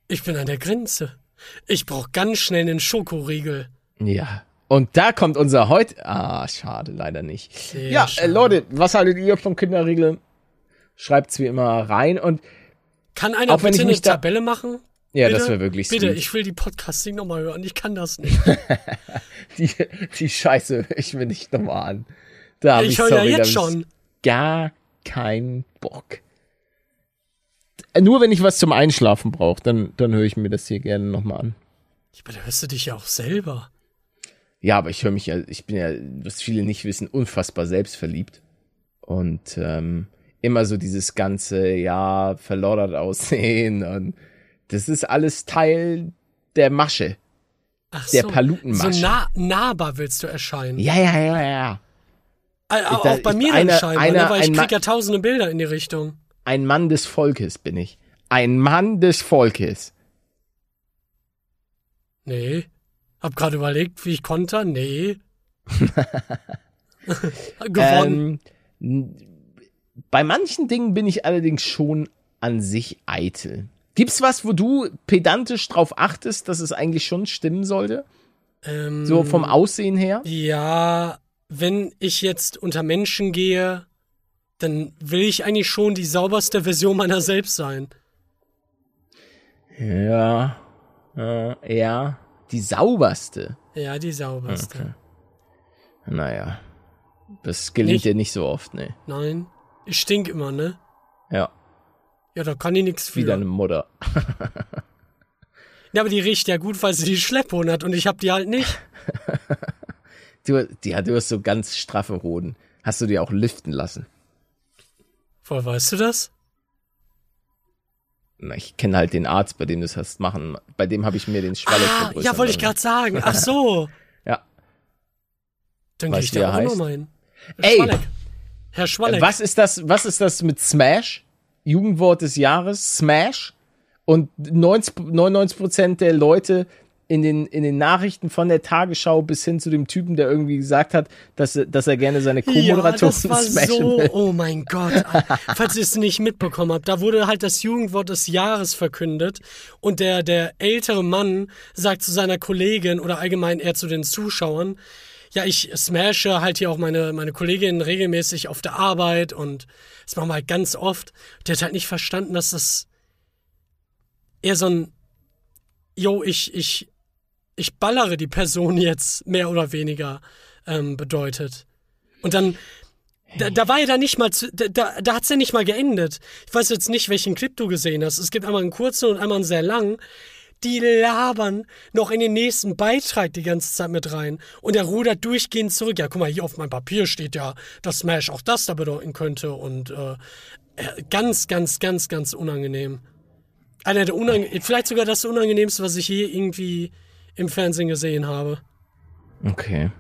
Ich bin an der Grenze. Ich brauche ganz schnell einen Schokoriegel. Ja. Und da kommt unser heute. Ah, schade, leider nicht. Sehr ja, äh, schade. Leute, was haltet ihr vom Kinderriegel? Schreibt's wie immer rein und Kann einer Auch bitte eine Tabelle machen? Ja, Bitte? das wäre wirklich Bitte, sweet. ich will die Podcasting nochmal hören. Ich kann das nicht. Die, die Scheiße höre ich mir nicht nochmal an. Da ich ich, höre ja jetzt ich schon. gar keinen Bock. Äh, Nur wenn ich was zum Einschlafen brauche, dann, dann höre ich mir das hier gerne nochmal an. Aber da hörst du dich ja auch selber. Ja, aber ich höre mich ja, ich bin ja, was viele nicht wissen, unfassbar selbstverliebt. Und ähm, immer so dieses ganze, ja, verloddert aussehen und das ist alles Teil der Masche. Ach Der so. Palutenmasche. So nah, nahbar willst du erscheinen. Ja, ja, ja, ja. Äh, auch da- bei mir dann scheinbar, einer- ne? weil ich krieg Ma- ja tausende Bilder in die Richtung. Ein Mann des Volkes bin ich. Ein Mann des Volkes. Nee. Hab gerade überlegt, wie ich konnte. Nee. Gewonnen. Ähm, bei manchen Dingen bin ich allerdings schon an sich eitel. Gibt's was, wo du pedantisch drauf achtest, dass es eigentlich schon stimmen sollte? Ähm, So vom Aussehen her? Ja, wenn ich jetzt unter Menschen gehe, dann will ich eigentlich schon die sauberste Version meiner selbst sein. Ja. Äh, ja. Die sauberste. Ja, die sauberste. Naja. Das gelingt dir nicht so oft, ne? Nein. Ich stink immer, ne? Ja, Ja, da kann ich nichts wie für. deine Mutter. Ja, aber die riecht ja gut, weil sie die Schlepphoden hat und ich hab die halt nicht. Du, ja, du hast so ganz straffe Hoden. Hast du die auch liften lassen? Woher weißt du das? Na, ich kenne halt den Arzt, bei dem du das hast machen. Bei dem habe ich mir den Schwalle Ah, ja, wollte ich gerade sagen. Ach so. Ja. Dann gehe ich wie da auch heißt? nochmal hin. Ey! Schwalleck. Herr Schwalleck. Was ist das, was ist das mit Smash? Jugendwort des Jahres, Smash. Und 90, 99% der Leute in den, in den Nachrichten von der Tagesschau bis hin zu dem Typen, der irgendwie gesagt hat, dass, er- dass er gerne seine Ja, Co-Moderatoren das war smashen so, will. oh mein Gott. Falls ihr es nicht mitbekommen habt, da wurde halt das Jugendwort des Jahres verkündet und der, der ältere Mann sagt zu seiner Kollegin oder allgemein eher zu den Zuschauern, ja, ich smashe halt hier auch meine, meine Kollegin regelmäßig auf der Arbeit und das machen wir halt ganz oft. Der hat halt nicht verstanden, dass das eher so ein, yo, ich, ich, ich ballere die Person jetzt mehr oder weniger ähm, bedeutet. Und dann, da, da war ja da nicht mal, zu, da, da, da hat's ja nicht mal geendet. Ich weiß jetzt nicht, welchen Clip du gesehen hast. Es gibt einmal einen kurzen und einmal einen sehr langen. Die labern noch in den nächsten Beitrag die ganze Zeit mit rein. Und er rudert durchgehend zurück. Ja, guck mal, hier auf meinem Papier steht ja, dass Smash auch das da bedeuten könnte. Und äh, äh, ganz, ganz, ganz, ganz unangenehm. Einer der unange vielleicht sogar das unangenehmste, was ich je irgendwie im Fernsehen gesehen habe. Okay.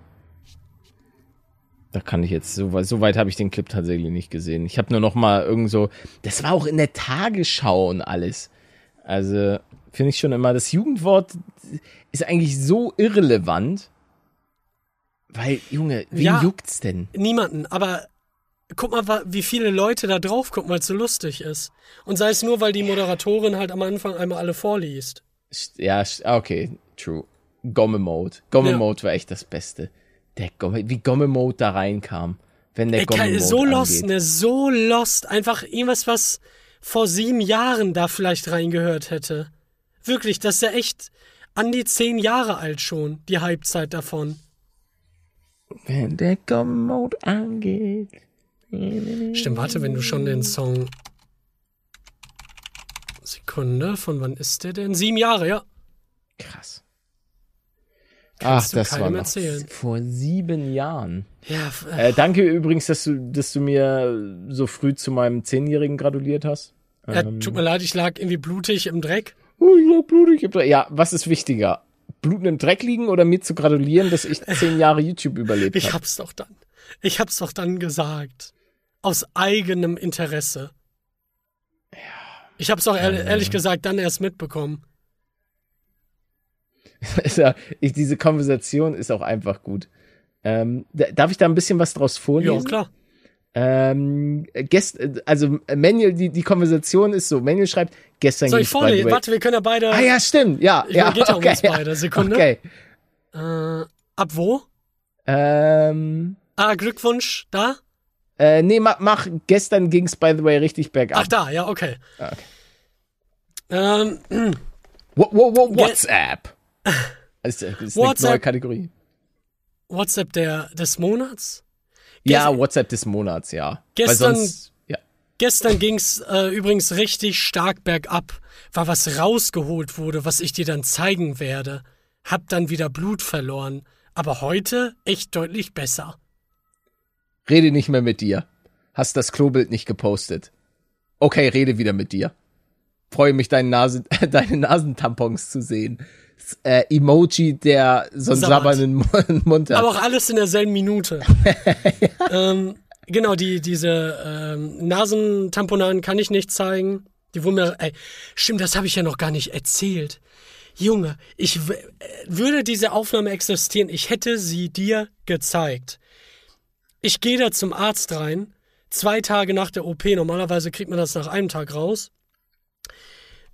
Da kann ich jetzt, so, weit- so weit habe ich den Clip tatsächlich nicht gesehen. Ich habe nur noch mal irgend so, das war auch in der Tagesschau und alles. Also finde ich schon immer, das Jugendwort ist eigentlich so irrelevant. Weil, Junge, wen Ja. juckt's denn? Niemanden, aber guck mal, wie viele Leute da drauf gucken, weil es so lustig ist. Und sei es nur, weil die Moderatorin halt am Anfang einmal alle vorliest. St- Ja, ah, okay, true. Gomme Mode. Gomme Ja. Mode war echt das Beste. Der Gomme, wie Gomme Mode da reinkam. Wenn der Ey, Gomme kein- Mode so lost, angeht. ne, so lost. Einfach irgendwas, was vor sieben Jahren da vielleicht reingehört hätte. Wirklich, das ist ja echt an die zehn Jahre alt schon, die Halbzeit davon. Wenn der Gomme Mode angeht. Stimmt, warte, wenn du schon den Song. Sekunde, von wann ist der denn? Sieben Jahre, ja. Krass. Kannst Ach, du das war noch erzählen. vor sieben Jahren. Ja, äh, danke übrigens, dass du, dass du mir so früh zu meinem Zehnjährigen gratuliert hast. ja, tut mir leid, ich lag irgendwie blutig im Dreck. Oh, ich hab Blut, ich hab Dreck. Ja, was ist wichtiger? Bluten im Dreck liegen oder mir zu gratulieren, dass ich zehn Jahre YouTube überlebt Ich habe? hab's doch dann. Ich hab's doch dann gesagt. Aus eigenem Interesse. Ich hab's auch ehrlich, ehrlich gesagt dann erst mitbekommen. Ja, ich, diese Konversation ist auch einfach gut. Ähm, da- darf ich da ein bisschen was draus Ja, vorlesen? klar. Ähm, gest, also Manuel, die, die Konversation ist so, Manuel schreibt, gestern Soll ich vorlesen? Warte, wir können ja beide. Ah ja, stimmt, ja. Ja, geht ja um okay, uns beide. Sekunde. Okay. Äh, ab wo? Ähm, Ah, Glückwunsch, da? äh, nee, mach, mach gestern ging's by the way richtig bergab. Ach, da, ja, okay. Ah, okay. Ähm, Wo, wo, wo, WhatsApp. Das ist, das ist eine WhatsApp. neue Kategorie. WhatsApp der, des Monats? Ja, WhatsApp des Monats, ja. Gestern- sonst, ja. Gestern ging's äh, übrigens richtig stark bergab, weil was rausgeholt wurde, was ich dir dann zeigen werde. Hab dann wieder Blut verloren. Aber heute echt deutlich besser. Rede nicht mehr mit dir. Hast das Klobild nicht gepostet. Okay, rede wieder mit dir. Freue mich, deine, Nase, deine Nasentampons zu sehen. Äh, Emoji, der so einen sabbernden Mu- Mund hat. Aber auch alles in derselben Minute. ähm, genau, die, diese ähm, Nasentamponaden kann ich nicht zeigen. Die wurden mir. Ey, stimmt, das habe ich ja noch gar nicht erzählt. Junge, ich äh, würde diese Aufnahme existieren, ich hätte sie dir gezeigt. Ich gehe da zum Arzt rein, zwei Tage nach der OP, normalerweise kriegt man das nach einem Tag raus.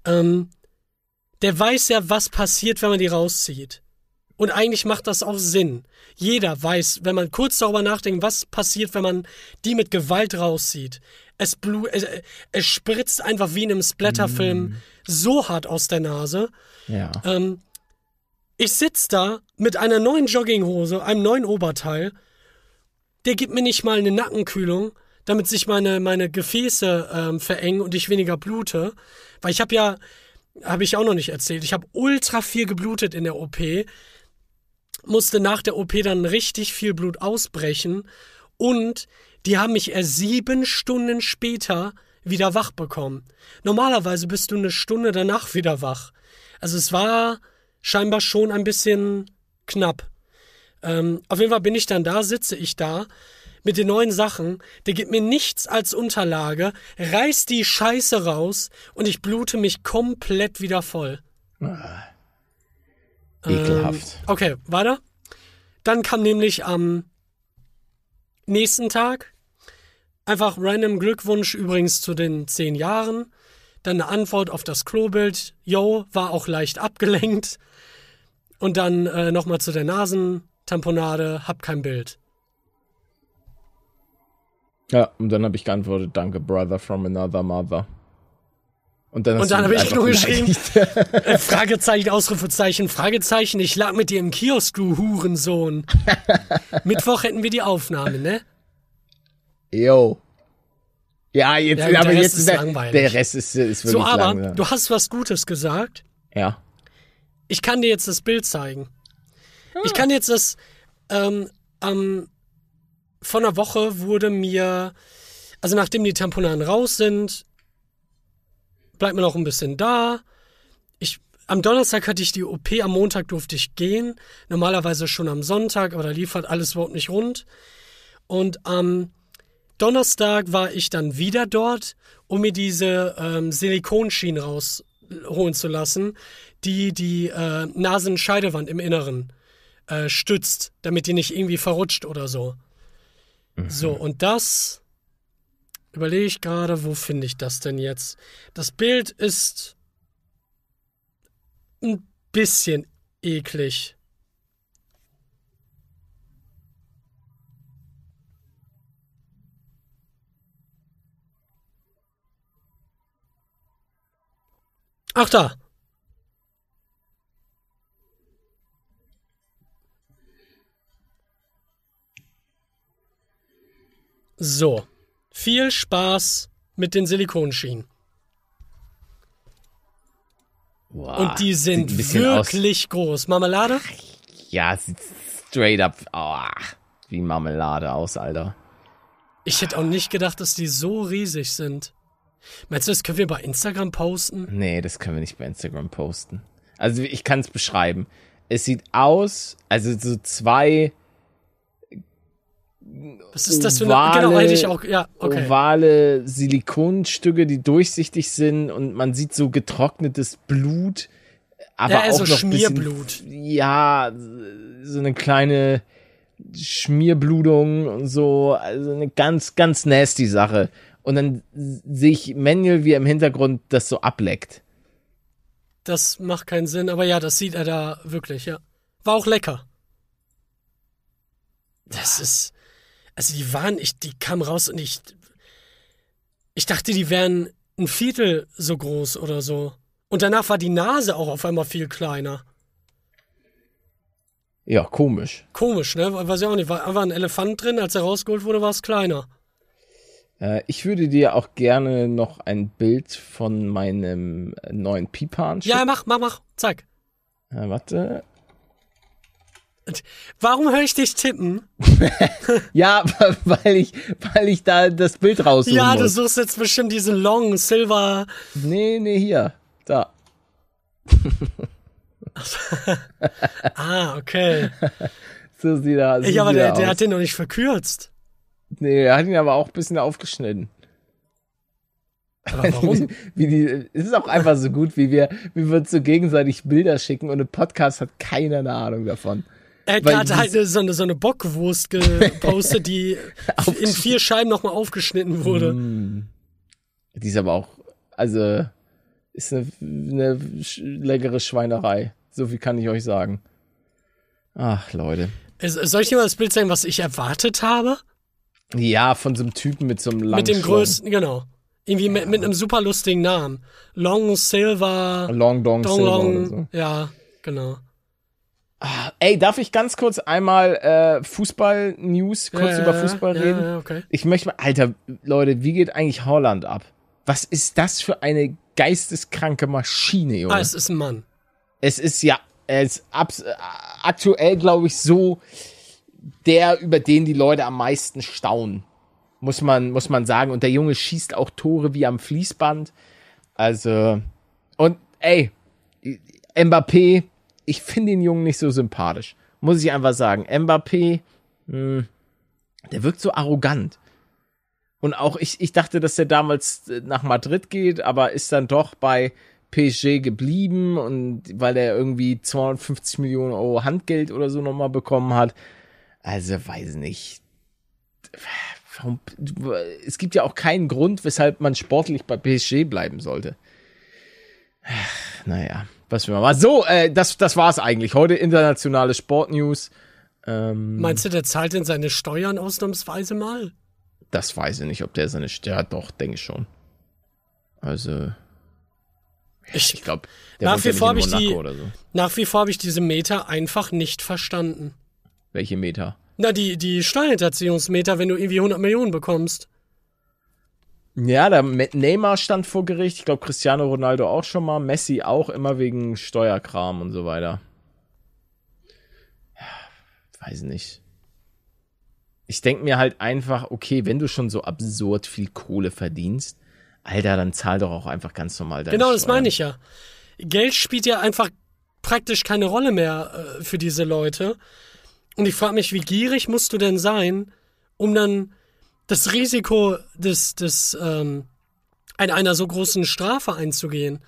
Ähm, der weiß ja, was passiert, wenn man die rauszieht. Und eigentlich macht das auch Sinn. Jeder weiß, wenn man kurz darüber nachdenkt, was passiert, wenn man die mit Gewalt rauszieht. Es, blu es, es spritzt einfach wie in einem Splatterfilm so hart aus der Nase. ja. Ähm, ich sitz da mit einer neuen Jogginghose, einem neuen Oberteil. Der gibt mir nicht mal eine Nackenkühlung. damit sich meine, meine Gefäße ähm, verengen und ich weniger blute. Weil ich habe ja, habe ich auch noch nicht erzählt, ich habe ultra viel geblutet in der OP, musste nach der OP dann richtig viel Blut ausbrechen und die haben mich erst sieben Stunden später wieder wach bekommen. Normalerweise bist du eine Stunde danach wieder wach. Also es war scheinbar schon ein bisschen knapp. Ähm, auf jeden Fall bin ich dann da, sitze ich da mit den neuen Sachen, der gibt mir nichts als Unterlage, reißt die Scheiße raus und ich blute mich komplett wieder voll. Ah, ekelhaft. Ähm, okay, weiter. Dann kam nämlich am nächsten Tag einfach random Glückwunsch übrigens zu den zehn Jahren. Dann eine Antwort auf das Klobild. Yo, war auch leicht abgelenkt. Und dann äh, nochmal zu der Nasentamponade, hab kein Bild. Ja, und dann habe ich geantwortet, danke, Brother from another mother. Und dann, und dann habe ich nur geschrieben, äh, Fragezeichen, Ausrufezeichen, Fragezeichen, ich lag mit dir im Kiosk, du Hurensohn. Mittwoch hätten wir die Aufnahme, ne? Jo. Ja, jetzt, ja, aber der jetzt ist der, langweilig. der Rest ist, ist wirklich So, aber langweilig. du hast was Gutes gesagt. Ja. Ich kann dir jetzt das Bild zeigen. Ich kann jetzt das, ähm, ähm, vor einer Woche wurde mir, also nachdem die Tamponaden raus sind, bleibt mir noch ein bisschen da. Ich, am Donnerstag hatte ich die OP, am Montag durfte ich gehen. Normalerweise schon am Sonntag, aber da liefert alles überhaupt nicht rund. Und am Donnerstag war ich dann wieder dort, um mir diese ähm, Silikonschienen rausholen zu lassen, die die äh, Nasenscheidewand im Inneren äh, stützt, damit die nicht irgendwie verrutscht oder so. So, und das überlege ich gerade, wo finde ich das denn jetzt? Das Bild ist ein bisschen eklig. Ach da. So. Viel Spaß mit den Silikonschienen. Wow, Und die sind bisschen aus- wirklich groß. Marmelade? Ja, sieht straight up oh, wie Marmelade aus, Alter. Ich hätte auch nicht gedacht, dass die so riesig sind. Meinst du, das können wir bei Instagram posten? Nee, das können wir nicht bei Instagram posten. Also ich kann es beschreiben. Es sieht aus, also so zwei Was ist das für eine. Ovale- Genau, hätte ich auch. Ja, okay. ovale Silikonstücke, die durchsichtig sind und man sieht so getrocknetes Blut, aber Ja, auch also noch Schmierblut. Bisschen, ja, so eine kleine Schmierblutung und so, also eine ganz, ganz nasty Sache. Und dann sehe ich Manuel, wie er im Hintergrund das so ableckt. Das macht keinen Sinn, aber ja, das sieht er da wirklich, ja. War auch lecker. Das ist. Also die waren, ich, die kamen raus und ich. Ich dachte, die wären ein Viertel so groß oder so. Und danach war die Nase auch auf einmal viel kleiner. Ja, komisch. Komisch, ne? Weiß ich auch nicht. War einfach ein Elefant drin, als er rausgeholt wurde, war es kleiner. Äh, ich würde dir auch gerne noch ein Bild von meinem neuen Pipan schicken. Ja, mach, mach, mach. Zeig. Äh, warte. Warum höre ich dich tippen? Ja, weil ich, weil ich da das Bild raussuchen Ja, du muss. suchst jetzt bestimmt diesen Long Silver. Nee, nee, hier. Da. Ah, okay. So sieht er, so Ich, aber der, er der aus. hat den noch nicht verkürzt. Nee, er hat ihn aber auch ein bisschen aufgeschnitten. Aber warum? Wie die, es ist auch einfach so gut, wie wir, wie wir uns so gegenseitig Bilder schicken und im Podcast hat keiner eine Ahnung davon. Er Weil hat halt dieses- so eine, so eine Bockwurst gepostet, die in vier Scheiben nochmal aufgeschnitten wurde. Mm. Die ist aber auch, also, ist eine, eine leckere Schweinerei. So viel kann ich euch sagen. Ach, Leute. Soll ich dir mal das Bild zeigen, was ich erwartet habe? Ja, von so einem Typen mit so einem langen Mit dem größten, genau. Irgendwie mit, mit einem super lustigen Namen. Long Silver, Long Dong Dong Silver oder Long. so. Ja, genau. Ah, ey, darf ich ganz kurz einmal äh, Fußball-News, kurz Ja, über Fußball ja, reden? ja, okay. Ich möchte mal, Alter, Leute, wie geht eigentlich Holland ab? Was ist das für eine geisteskranke Maschine, Junge? Ah, es ist ein Mann. es ist ja, es ist abs äh, aktuell, glaube ich, so der, über den die Leute am meisten staunen. Muss man, muss man sagen. Und der Junge schießt auch Tore wie am Fließband. Also, und ey, Mbappé, ich finde den Jungen nicht so sympathisch. Muss ich einfach sagen. Mbappé, mh, der wirkt so arrogant. Und auch ich, ich dachte, dass der damals äh, nach Madrid geht, aber ist dann doch bei PSG geblieben und weil er irgendwie 250 Millionen Euro Handgeld oder so nochmal bekommen hat. Also weiß nicht. Warum, es gibt ja auch keinen Grund, weshalb man sportlich bei PSG bleiben sollte. Naja, was wir mal. So, äh, das, das war's eigentlich. Heute internationale Sportnews. Ähm, Meinst du, der zahlt denn seine Steuern ausnahmsweise mal? Das weiß ich nicht, ob der seine Steuer doch, denke ich schon. Also, Ich, ich glaube, Nach wie ja vor in ich die- so. nach wie vor habe ich diese Meter einfach nicht verstanden. Welche Meter? Na, die, die Steuerhinterziehungsmeter, wenn du irgendwie 100 Millionen bekommst. Ja, der Neymar stand vor Gericht. Ich glaube, Cristiano Ronaldo auch schon mal. Messi auch immer wegen Steuerkram und so weiter. Ja, weiß nicht. Ich denke mir halt einfach, okay, wenn du schon so absurd viel Kohle verdienst, Alter, dann zahl doch auch einfach ganz normal deine Genau, das Steuern. meine ich ja. Geld spielt ja einfach praktisch keine Rolle mehr äh, für diese Leute. Und ich frage mich, wie gierig musst du denn sein, um dann das Risiko des, des ähm, einer, einer so großen Strafe einzugehen?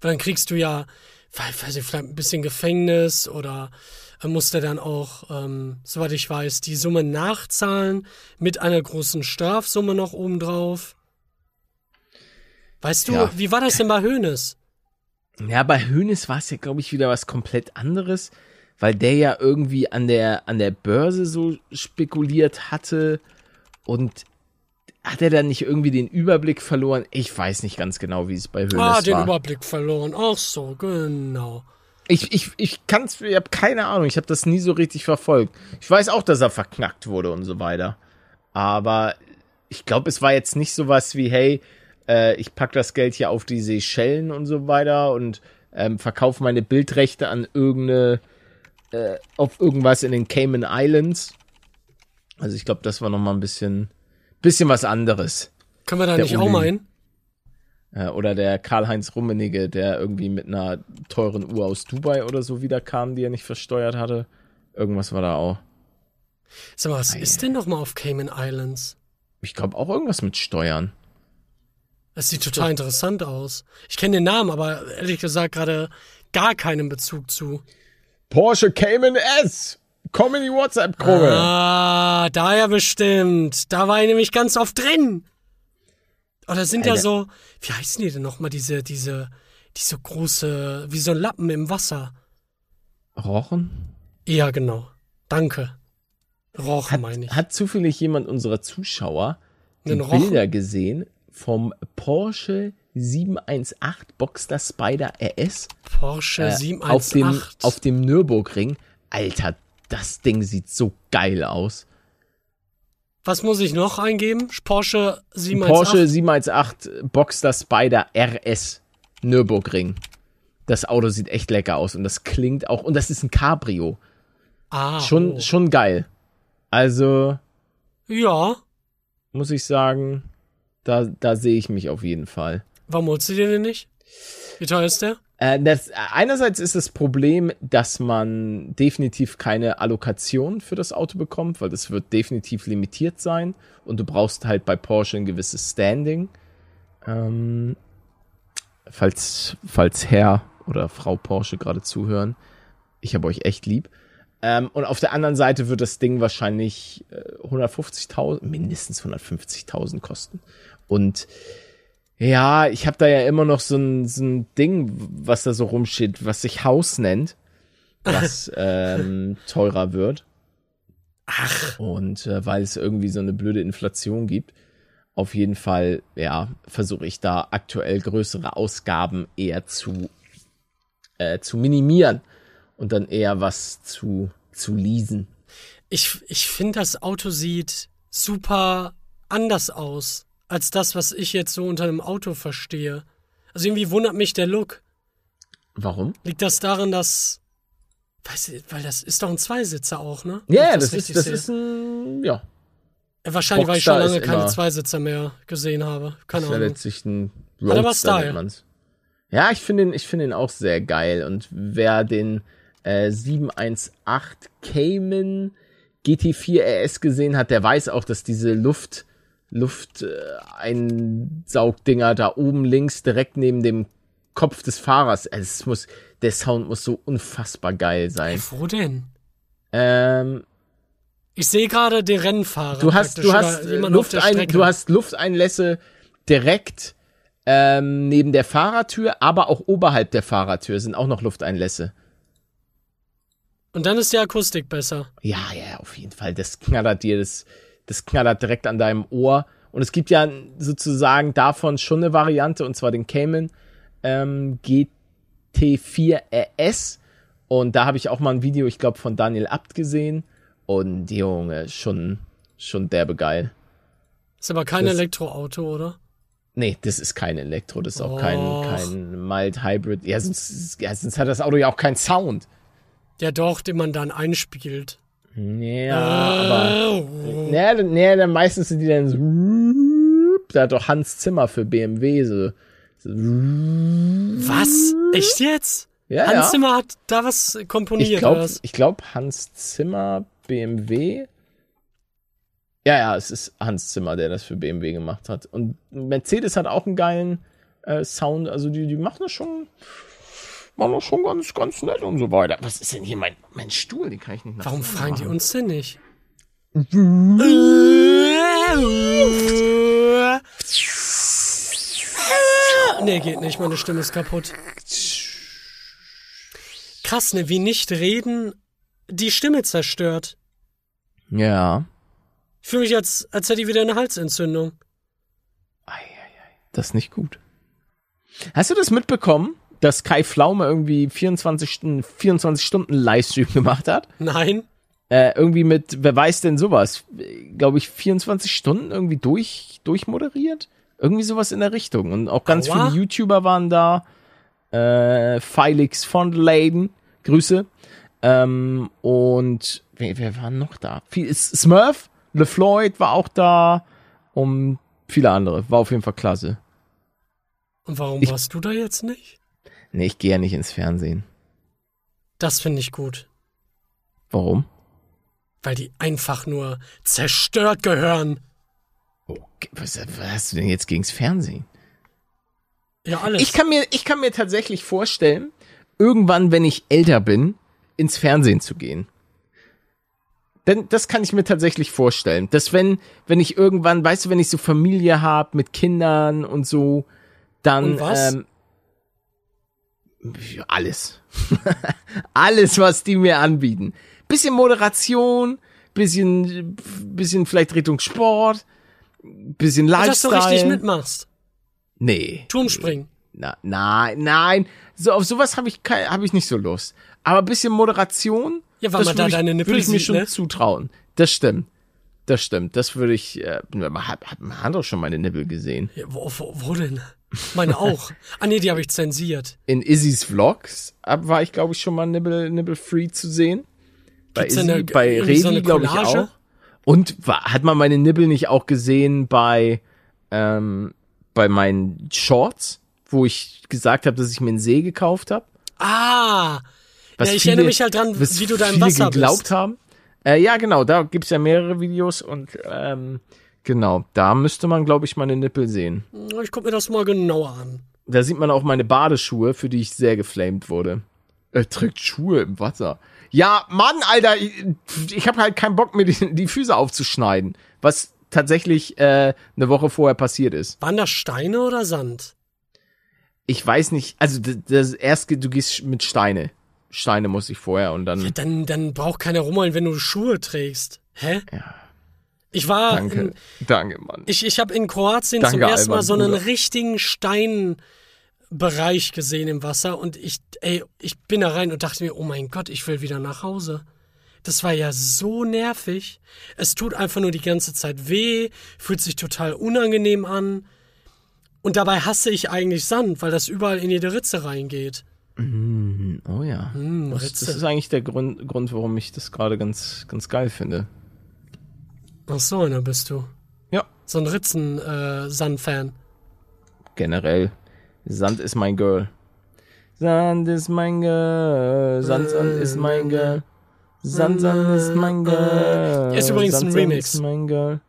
Weil dann kriegst du ja, weiß ich, vielleicht ein bisschen Gefängnis oder äh, musst du dann auch, ähm, soweit ich weiß, die Summe nachzahlen mit einer großen Strafsumme noch obendrauf. Weißt du, Ja. wie war das denn bei Hoeneß? Ja, bei Hoeneß war es ja, glaube ich, wieder was komplett anderes, weil der ja irgendwie an der, an der Börse so spekuliert hatte und hat er dann nicht irgendwie den Überblick verloren? Ich weiß nicht ganz genau, wie es bei Hoeneß Ah, den war. Überblick verloren. Ach so, genau. Ich, ich, ich kann's, ich habe keine Ahnung, ich habe das nie so richtig verfolgt. Ich weiß auch, dass er verknackt wurde und so weiter. Aber ich glaube, es war jetzt nicht sowas wie, hey, äh, ich pack das Geld hier auf die Seychellen und so weiter und ähm, verkaufe meine Bildrechte an irgendeine, äh, auf irgendwas in den Cayman Islands. Also ich glaube, das war noch mal ein bisschen, bisschen was anderes. Können wir da Der nicht auch Uli. mal hin? Äh, oder der Karl-Heinz Rummenigge, der irgendwie mit einer teuren Uhr aus Dubai oder so wiederkam, die er nicht versteuert hatte. Irgendwas war da auch. Sag mal, was ist denn noch mal auf Cayman Islands? Ich glaube auch irgendwas mit Steuern. Das sieht total interessant aus. Ich kenne den Namen, aber ehrlich gesagt gerade gar keinen Bezug zu. Porsche Cayman S! Komm in die WhatsApp-Gruppe! Ah, da ja bestimmt. Da war ich nämlich ganz oft drin. Oder sind ja Alter. so, wie heißen die denn noch mal diese, diese, diese große, wie so ein Lappen im Wasser? Rochen? Ja, genau. Danke. Rochen Hat, meine ich. hat zufällig jemand unserer Zuschauer die? Bilder gesehen vom Porsche 718 Boxster Spider RS Porsche äh, 718. auf, dem, auf dem Nürburgring? Alter, das Ding sieht so geil aus. Was muss ich noch eingeben? Porsche Ein 718. Porsche 718 Boxster Spider RS Nürburgring. Das Auto sieht echt lecker aus und das klingt auch, und das ist ein Cabrio. Ah, Schon, oh. schon geil. Also, Ja. muss ich sagen, da, da sehe ich mich auf jeden Fall. Warum holst du dir den nicht? Wie teuer ist der? Äh, das, einerseits ist das Problem, dass man definitiv keine Allokation für das Auto bekommt, weil das wird definitiv limitiert sein und du brauchst halt bei Porsche ein gewisses Standing. Ähm, falls, falls Herr oder Frau Porsche gerade zuhören, ich habe euch echt lieb. Ähm, und auf der anderen Seite wird das Ding wahrscheinlich äh, 150.000, mindestens 150.000 kosten. Und ja, ich habe da ja immer noch so ein, so ein Ding, was da so rumsteht, was sich Haus nennt, was ähm, teurer wird. Ach, Und äh, weil es irgendwie so eine blöde Inflation gibt, auf jeden Fall, ja, versuche ich da aktuell größere Ausgaben eher zu, äh, zu minimieren. und dann eher was zu, zu leasen. Ich, ich finde, das Auto sieht super anders aus als das, was ich jetzt so unter einem Auto verstehe. Also irgendwie wundert mich der Look. Warum? Liegt das daran, dass. Weiß ich, weil das ist doch ein Zweisitzer auch, ne? Ja, yeah, das, richtig ist, das sehe. ist ein, ja, Ja, Wahrscheinlich, weil ich schon lange keine Zweisitzer mehr gesehen habe. Keine ist ja Ahnung. letztlich ein Roadster, Style. Ja, ich finde ihn, ich finde ihn auch sehr geil. Und wer den äh, 718 Cayman GT4 RS gesehen hat, der weiß auch, dass diese Luft, Luft äh, da oben links direkt neben dem Kopf des Fahrers. äh, Es muss, der Sound muss so unfassbar geil sein. Wo denn? Ähm, Ich sehe gerade den Rennfahrer. du hast, du hast, Luftein, du hast Lufteinlässe direkt ähm, neben der Fahrertür, aber auch oberhalb der Fahrertür sind auch noch Lufteinlässe. Und dann ist die Akustik besser. Ja, ja, auf jeden Fall. Das knattert dir, das, das knattert direkt an deinem Ohr. Und es gibt ja sozusagen davon schon eine Variante, und zwar den Cayman ähm, GT4 RS. Und da habe ich auch mal ein Video, ich glaube, von Daniel Abt gesehen. Und Junge, schon, schon derbe geil. Ist aber kein Das- Elektroauto, oder? Nee, das ist kein Elektro, das ist auch Och. kein, kein Mild Hybrid. Ja sonst, ja, sonst hat das Auto ja auch keinen Sound. Ja, doch, den man dann einspielt. Ja, aber. Oh. Nee, nee, dann meistens sind die dann so. Da hat doch Hans Zimmer für BMW so. so Was? Echt jetzt? ja, Hans ja. Zimmer hat da was komponiert, Ich glaube, glaub, Hans Zimmer, BMW. Ja, ja, es ist Hans Zimmer, der das für BMW gemacht hat. Und Mercedes hat auch einen geilen äh, Sound. Also die, die machen das schon, machen das schon ganz, ganz nett und so weiter. Was ist denn hier mein, mein Stuhl? Den kann ich nicht nach Warum fragen die uns denn nicht? Nee, geht nicht, meine Stimme ist kaputt. Krass, ne, wie nicht reden die Stimme zerstört. Ja. Ich fühle mich jetzt, als hätte ich wieder eine Halsentzündung. Das ist nicht gut. Hast du das mitbekommen, dass Kai Pflaume irgendwie 24 Stunden, 24 Stunden Livestream gemacht hat? Nein? Äh, irgendwie mit, wer weiß denn sowas? Glaube ich, 24 Stunden irgendwie durch, durchmoderiert? Irgendwie sowas in der Richtung. Und auch ganz Aua. viele YouTuber waren da. Äh, Felix von Leyen, Grüße. Ähm, und wer, wer war noch da? Viel, Smurf, LeFloid war auch da. Und viele andere. War auf jeden Fall klasse. Und warum Ich- warst du da jetzt nicht? Nee, ich gehe ja nicht ins Fernsehen. Das finde ich gut. Warum? Weil die einfach nur zerstört gehören. Okay, was, was hast du denn jetzt gegens Fernsehen? Ja, alles. Ich kann mir, ich kann mir tatsächlich vorstellen, irgendwann, wenn ich älter bin, ins Fernsehen zu gehen. Denn das kann ich mir tatsächlich vorstellen. Dass wenn, wenn ich irgendwann, weißt du, wenn ich so Familie habe mit Kindern und so, dann Und was? Ähm, alles. alles, was die mir anbieten. Bisschen Moderation, bisschen, bisschen vielleicht Richtung Sport, bisschen dass du Lifestyle. richtig mitmachst. Nee. Turmspringen. Na, nein, nein. So, auf sowas habe ich, kein- hab ich nicht so Lust. Aber ein bisschen Moderation, Ja, weil das man da ich, deine Nippel würde ich mir schon ne? zutrauen. Das stimmt. Das stimmt. Das würde ich, äh, man hat, hat, man hat doch schon meine Nippel gesehen. Ja, wo, wo, wo denn? Meine auch. ah nee, die habe ich zensiert. In Izzys Vlogs ab, war ich, glaube ich, schon mal Nippel, Nippel Free zu sehen. Bei Gibt's Izzy, eine- bei irgendwie so glaube ich, auch. Und war, hat man meine Nippel nicht auch gesehen bei, ähm, bei meinen Shorts, wo ich gesagt habe, dass ich mir einen See gekauft habe? Ah! Was ja, ich viele- erinnere mich halt dran, wie du da im Wasser geglaubt bist. haben. Äh, ja, genau, da gibt's ja mehrere Videos und ähm, genau, da müsste man, glaube ich, meine Nippel sehen. Ich guck mir das mal genauer an. Da sieht man auch meine Badeschuhe, für die ich sehr geflamed wurde. Er trägt Schuhe im Wasser. Ja, Mann, Alter, ich, ich habe halt keinen Bock, mir die, die Füße aufzuschneiden. Was tatsächlich äh, eine Woche vorher passiert ist. Waren das Steine oder Sand? Ich weiß nicht, also das, das erst, ge- du gehst mit Steine. Steine muss ich vorher und dann. Dann, dann braucht keiner rumholen, wenn du Schuhe trägst. Hä? Ja. Ich war. Danke, In, danke, Mann. ich ich habe in Kroatien Danke, zum ersten Mal so einen Bruder. richtigen Stein Bereich gesehen im Wasser und ich, ey, ich bin da rein und dachte mir, oh mein Gott, ich will wieder nach Hause. Das war ja so nervig. Es tut einfach nur die ganze Zeit weh, fühlt sich total unangenehm an. Und dabei hasse ich eigentlich Sand, weil das überall in jede Ritze reingeht. Mm, oh ja. Mm, das, das ist eigentlich der Grund, Grund, warum ich das gerade ganz, ganz geil finde. Ach so, einer bist du. Ja. So ein Ritzen-Sand-Fan. Generell. Sand ist mein Girl. Sand ist mein Girl. Sand, Sand ist mein Girl. Sand, Sand ist mein Girl. Ist übrigens Sand, ein Sand Remix. Ist mein Girl.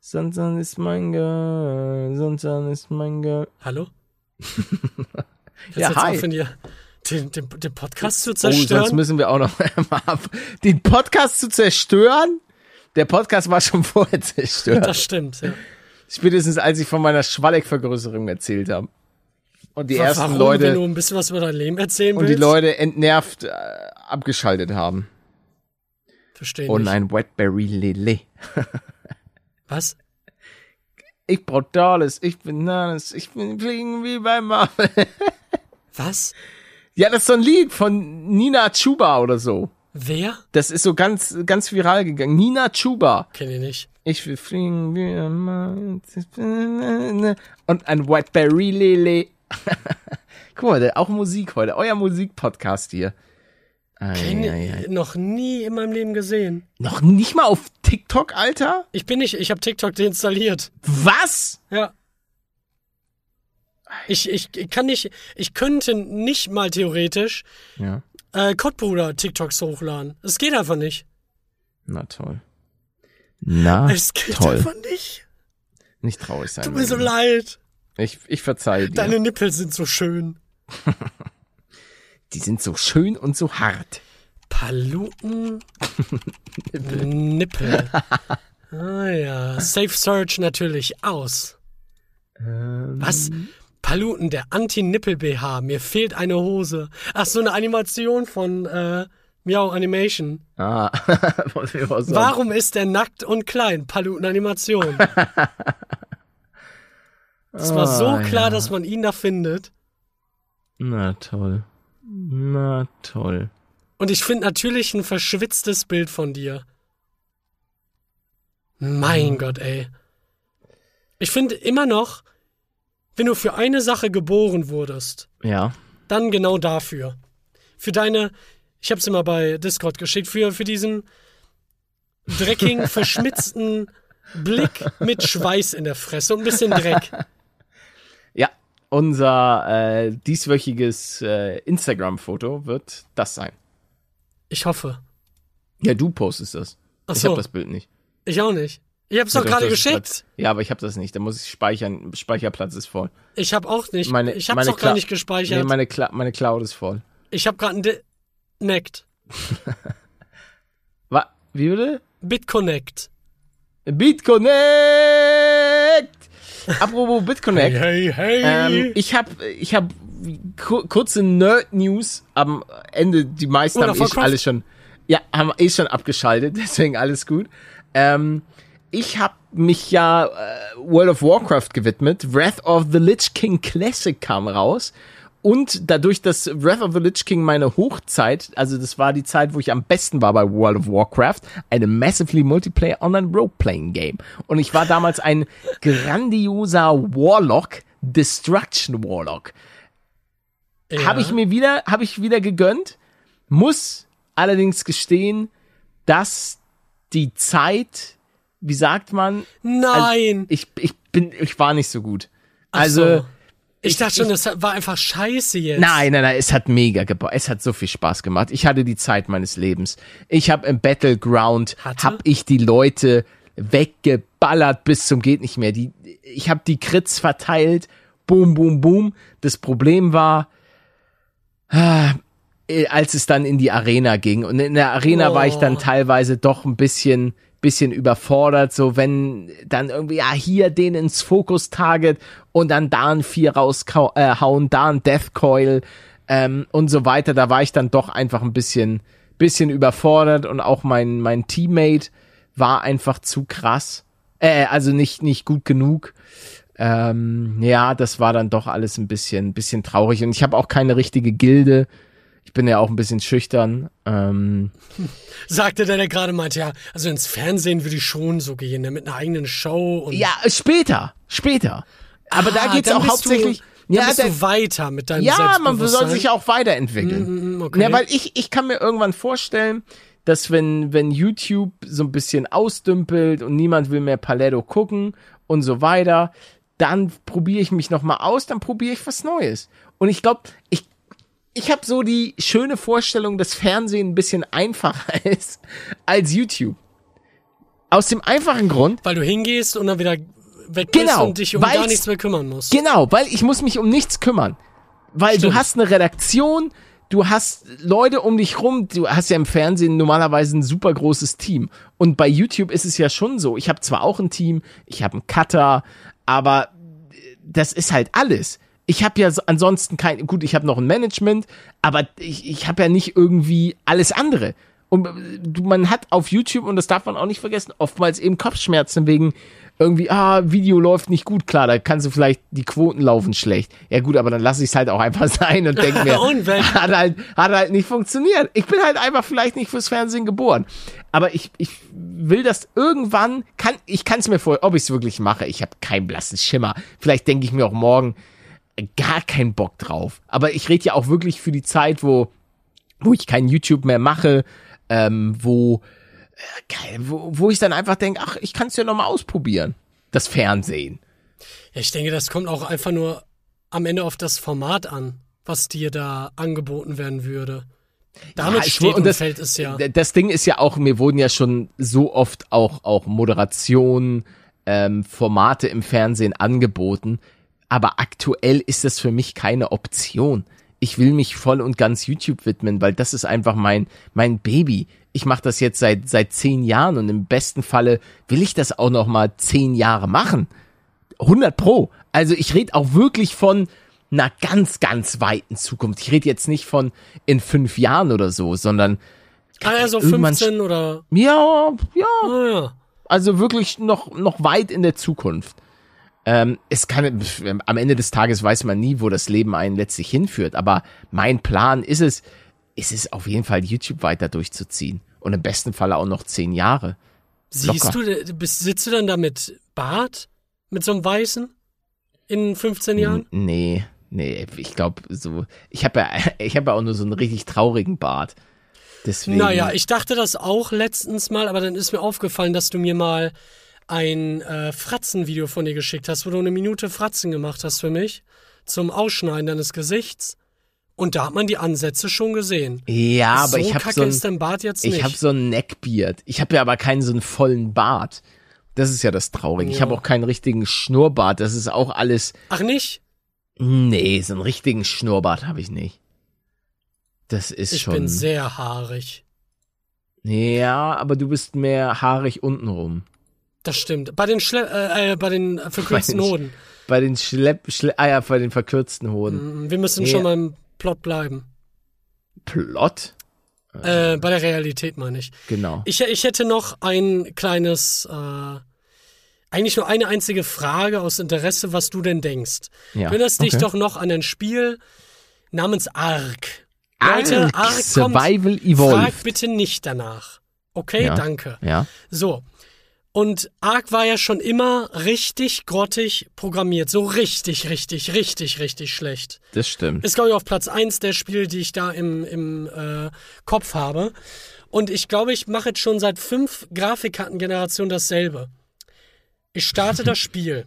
Sand, Sand ist mein Girl. Sand, Sand ist mein Girl. Hallo? Ja, jetzt hi. aufhören, hier den, den, den Podcast zu Oh, sonst zerstören? müssen wir auch noch mal ab. Den Podcast zu zerstören? Der Podcast war schon vorher zerstört. das stimmt, ja. Spätestens als ich von meiner Schwalleck-Vergrößerung erzählt habe. Und die ersten Warum, Leute wenn du ein bisschen was über dein Leben erzählen und die willst? Leute entnervt äh, abgeschaltet haben. Verstehe Und nicht. ein Wetberry Lele. Was? Ich brauch alles, ich bin Nanes, ich bin fliegen wie bei Marvel. Was? ja, das ist so ein Lied von Nina Chuba oder so. Wer? Das ist so ganz, ganz viral gegangen. Nina Chuba. Kenn ich nicht. Ich will fliegen wie ein. Und ein Whiteberry Lele. Guck mal, auch Musik heute. Euer Musikpodcast hier. Kenn ei. noch nie in meinem Leben gesehen. Noch nicht mal auf TikTok, Alter? Ich bin nicht, ich habe TikTok deinstalliert. Was? Ja. Ich, ich, ich kann nicht, ich könnte nicht mal theoretisch Ja. Äh, Kottbruder TikToks hochladen. Es geht einfach nicht. Na toll. Na Es geht toll. einfach nicht. Nicht traurig sein. Tut mir so leid. Ich, ich verzeihe dir. Deine Nippel sind so schön. Die sind so schön und so hart. Paluten Nippel. Ah ja. Safe Search natürlich aus. Ähm, Was? Paluten, der Anti-Nippel-BH. Mir fehlt eine Hose. Ach, so eine Animation von äh, Miau Animation. Ah, von mir aus. Warum ist der nackt und klein? Paluten-Animation. Es war so Ah, klar, ja. dass man ihn da findet. Na toll. Na toll. Und ich finde natürlich ein verschwitztes Bild von dir. Mein Gott, ey. Ich finde immer noch, wenn du für eine Sache geboren wurdest, Ja. dann genau dafür. Für deine, ich hab's immer bei Discord geschickt, für, für diesen dreckigen, verschmitzten Blick mit Schweiß in der Fresse und ein bisschen Dreck. Ja, unser äh, dieswöchiges äh, Instagram-Foto wird das sein. Ich hoffe. Ja, du postest das. Ach Ich so, habe das Bild nicht. ich auch nicht. Ich hab's doch Ja, gerade geschickt. Ja, aber ich habe das nicht. Da muss ich speichern. Speicherplatz ist voll. Ich hab auch nicht. Meine- ich hab's meine doch gar nicht gespeichert. Nee, meine, Cla meine Cloud ist voll. ich hab gerade ein Neckt. Wa Wie bitte? BitConnect. BitConnect! Apropos BitConnect. Hey, hey. Ähm, ich habe ich hab ku kurze Nerd-News am Ende. Die meisten Oder haben eh Warcraft? alle schon, ja, haben eh schon abgeschaltet, deswegen alles gut. Ähm, ich habe mich ja äh, World of Warcraft gewidmet. Wrath of the Lich King Classic kam raus. Und dadurch, dass Wrath of the Lich King meine Hochzeit, also das war die Zeit, wo ich am besten war bei World of Warcraft, eine massively multiplayer online Role-Playing Game. Und ich war damals ein grandioser Warlock, Destruction Warlock. ja. Habe ich mir wieder, habe ich wieder gegönnt, muss allerdings gestehen, dass die Zeit, wie sagt man, Nein. ich, ich bin, ich war nicht so gut. Also, so. ich, ich- dachte schon, ich- das war einfach scheiße jetzt. Nein, nein, nein, es hat mega gebaut. Es hat so viel Spaß gemacht. Ich hatte die Zeit meines Lebens. Ich habe im Battleground Hatte? hab ich die Leute weggeballert bis zum geht nicht mehr. Die ich habe die Crits verteilt. Boom, boom, boom. Das Problem war äh, als es dann in die Arena ging und in der Arena war ich dann Oh. teilweise doch ein bisschen bisschen überfordert, so wenn dann irgendwie, ja, hier den ins Fokus-Target und dann da ein Vier raushauen, da ein Death Coil ähm, und so weiter, da war ich dann doch einfach ein bisschen, bisschen überfordert und auch mein, mein Teammate war einfach zu krass, äh, also nicht, nicht gut genug. Ähm, ja, das war dann doch alles ein bisschen, bisschen traurig. Und ich habe auch keine richtige Gilde. Bin ja auch ein bisschen schüchtern. Ähm, Sagte der, der gerade meinte, ja, also ins Fernsehen würde ich schon so gehen, ne, mit einer eigenen Show und. ja, später, später. Aber da Ah, geht's dann auch hauptsächlich. Du, ja, bist da- du weiter mit deinem ja, man soll sich auch weiterentwickeln. Mm, mm, okay. Ja, weil ich, ich kann mir irgendwann vorstellen, dass wenn, wenn YouTube so ein bisschen ausdümpelt und niemand will mehr Paletto gucken und so weiter, dann probiere ich mich nochmal aus, dann probiere ich was Neues. Und ich glaube, ich, ich habe so die schöne Vorstellung, dass Fernsehen ein bisschen einfacher ist als YouTube. Aus dem einfachen Grund, Weil du hingehst und dann wieder weg bist Genau, und dich um gar nichts mehr kümmern musst. Genau, weil ich muss mich um nichts kümmern. Weil du Stimmt. hast eine Redaktion, du hast Leute um dich rum, du hast ja im Fernsehen normalerweise ein super großes Team. Und bei YouTube ist es ja schon so, ich habe zwar auch ein Team, ich habe einen Cutter, aber das ist halt alles. Ich habe ja so- ansonsten kein, gut, ich habe noch ein Management, aber ich, ich habe ja nicht irgendwie alles andere. Und äh, man hat auf YouTube, und das darf man auch nicht vergessen, oftmals eben Kopfschmerzen wegen irgendwie, ah, Video läuft nicht gut, klar, da kannst du vielleicht, die Quoten laufen schlecht. Ja gut, aber dann lasse ich es halt auch einfach sein und denke mir, hat halt, hat halt nicht funktioniert. Ich bin halt einfach vielleicht nicht fürs Fernsehen geboren. Aber ich, ich will das irgendwann, kann, ich kann es mir vor, ob ich es wirklich mache, ich habe keinen blassen Schimmer. Vielleicht denke ich mir auch morgen, gar keinen Bock drauf. Aber ich rede ja auch wirklich für die Zeit, wo, wo ich kein YouTube mehr mache, ähm, wo, äh, wo, wo ich dann einfach denke, ach, ich kann es ja nochmal ausprobieren. Das Fernsehen. Ja, ich denke, das kommt auch einfach nur am Ende auf das Format an, was dir da angeboten werden würde. Damit Ja, steht und, das, fällt es ja. Das Ding ist ja auch, mir wurden ja schon so oft auch, auch Moderationen, ähm, Formate im Fernsehen angeboten. Aber aktuell ist das für mich keine Option. Ich will mich voll und ganz YouTube widmen, weil das ist einfach mein, mein Baby. Ich mache das jetzt seit, seit zehn Jahren und im besten Falle will ich das auch noch mal zehn Jahre machen. 100 Pro. Also ich rede auch wirklich von einer ganz, ganz weiten Zukunft. Ich rede jetzt nicht von in fünf Jahren oder so, sondern Ah, ja, so irgendwann 15 oder. ja, ja, Ah, ja. also wirklich noch, noch weit in der Zukunft. Ähm, es kann, am Ende des Tages weiß man nie, wo das Leben einen letztlich hinführt, aber mein Plan ist es, ist es auf jeden Fall YouTube weiter durchzuziehen. Und im besten Falle auch noch zehn Jahre. Siehst Locker. du, äh, bist, sitzt du dann da mit Bart? Mit so einem Weißen? In 15 Jahren? N- Nee, nee, ich glaube so, ich habe ja, ich habe ja auch nur so einen richtig traurigen Bart. Deswegen. Naja, ich dachte das auch letztens mal, aber dann ist mir aufgefallen, dass du mir mal ein äh, Fratzenvideo von dir geschickt hast, wo du eine Minute Fratzen gemacht hast für mich zum Ausschneiden deines Gesichts. Und da hat man die Ansätze schon gesehen. ja, aber so ich habe so ein, ist dein Bart jetzt Ich nicht. habe so ein Neckbeard. Ich habe ja aber keinen so einen vollen Bart. Das ist ja das Traurige. Ich Ja. habe auch keinen richtigen Schnurrbart. Das ist auch alles. Ach nicht? Nee, so einen richtigen Schnurrbart habe ich nicht. Das ist Ich schon. bin sehr haarig. ja, aber du bist mehr haarig untenrum. Das stimmt. Bei den Schle äh, äh, bei den verkürzten Bei den Sch- Hoden. Bei den Schlepp, Schle ah ja, bei den verkürzten Hoden. Mm, Wir müssen Ja. schon mal im Plot bleiben. Plot? Äh, bei der Realität meine ich. Genau. Ich, ich hätte noch ein kleines, äh, eigentlich nur eine einzige Frage aus Interesse, was du denn denkst. Ja. Du erinnerst dich okay. doch noch an ein Spiel namens Ark. Leute, Ark, Ark Survival kommt, Evolved. Frag bitte nicht danach. Okay, Ja. danke. Ja. So. Und Ark war ja schon immer richtig grottig programmiert. So richtig, richtig, richtig, richtig schlecht. Das stimmt. Ist, glaube ich, auf Platz 1 der Spiele, die ich da im, im äh, Kopf habe. Und ich glaube, ich mache jetzt schon seit fünf Grafikkartengenerationen dasselbe. Ich starte das Spiel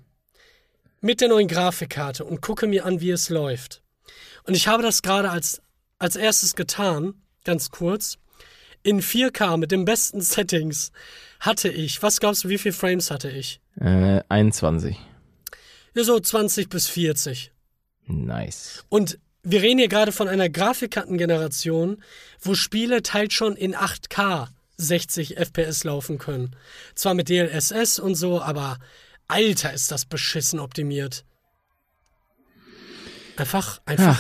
mit der neuen Grafikkarte und gucke mir an, wie es läuft. Und ich habe das gerade als, als erstes getan, ganz kurz. In 4K mit den besten Settings hatte ich, was glaubst du, wie viele Frames hatte ich? Äh, 21. Ja, so 20 bis 40. Nice. Und wir reden hier gerade von einer Grafikkartengeneration, wo Spiele teils schon in 8K 60 FPS laufen können. Zwar mit DLSS und so, aber Alter, ist das beschissen optimiert. Einfach, einfach.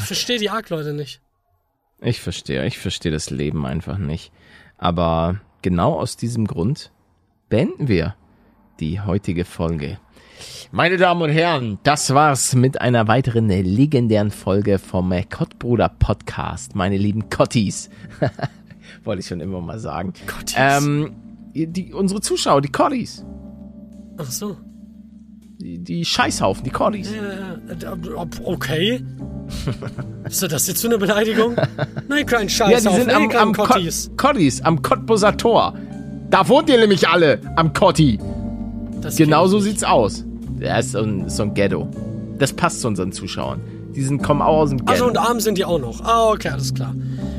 Ich verstehe die Arc-Leute nicht. Ich verstehe, ich verstehe das Leben einfach nicht. Aber genau aus diesem Grund beenden wir die heutige Folge. Meine Damen und Herren, das war's mit einer weiteren legendären Folge vom Kottbruder Podcast. Meine lieben Kottis. Wollte ich schon immer mal sagen. Kottis. Ähm, die, unsere Zuschauer, die Kottis. Ach so. Die, die Scheißhaufen, die Kottis. Äh, ob- okay. Ist das jetzt so eine Beleidigung? Nein, kein Scheiß. Ja, die sind am, am Kottis. Kot- Kottis, am Cottbuser Tor. Da wohnt ihr nämlich alle, am Kotti. Das Genau so sieht's aus. Der ist so ein, so ein Ghetto. Das passt zu unseren Zuschauern. Die sind, kommen auch aus dem Ghetto. Also und arm sind die auch noch. Ah, okay, alles klar.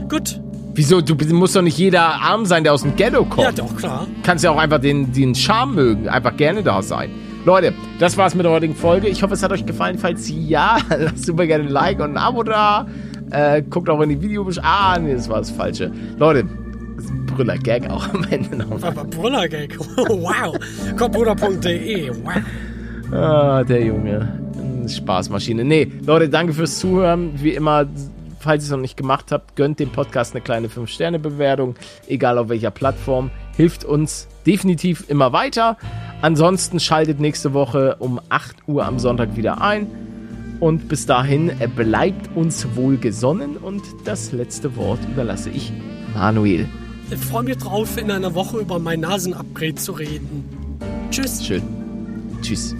Gut. Wieso? Du musst doch nicht jeder arm sein, der aus dem Ghetto kommt. Ja, doch, klar. kannst ja auch einfach den, den Charme mögen, einfach gerne da sein. Leute, das war's mit der heutigen Folge. Ich hoffe, es hat euch gefallen. Falls ja, lasst super gerne ein Like und ein Abo da. Äh, guckt auch in die Videobeschreibung. Ah, nee, das war das Falsche. Leute, das ist ein Brüller-Gag auch am Ende noch. Aber Brüllergag. wow. Kottbruder.de. Wow. Ah, der Junge. Spaßmaschine. Nee, Leute, danke fürs Zuhören. Wie immer, falls ihr es noch nicht gemacht habt, gönnt dem Podcast eine kleine 5-Sterne-Bewertung, egal auf welcher Plattform. Hilft uns definitiv immer weiter. Ansonsten schaltet nächste Woche um 8 Uhr am Sonntag wieder ein. Und bis dahin äh, bleibt uns wohl gesonnen und das letzte Wort überlasse ich Manuel. Ich freue mich drauf, in einer Woche über mein Nasenupgrade zu reden. Tschüss. Schön. Tschüss.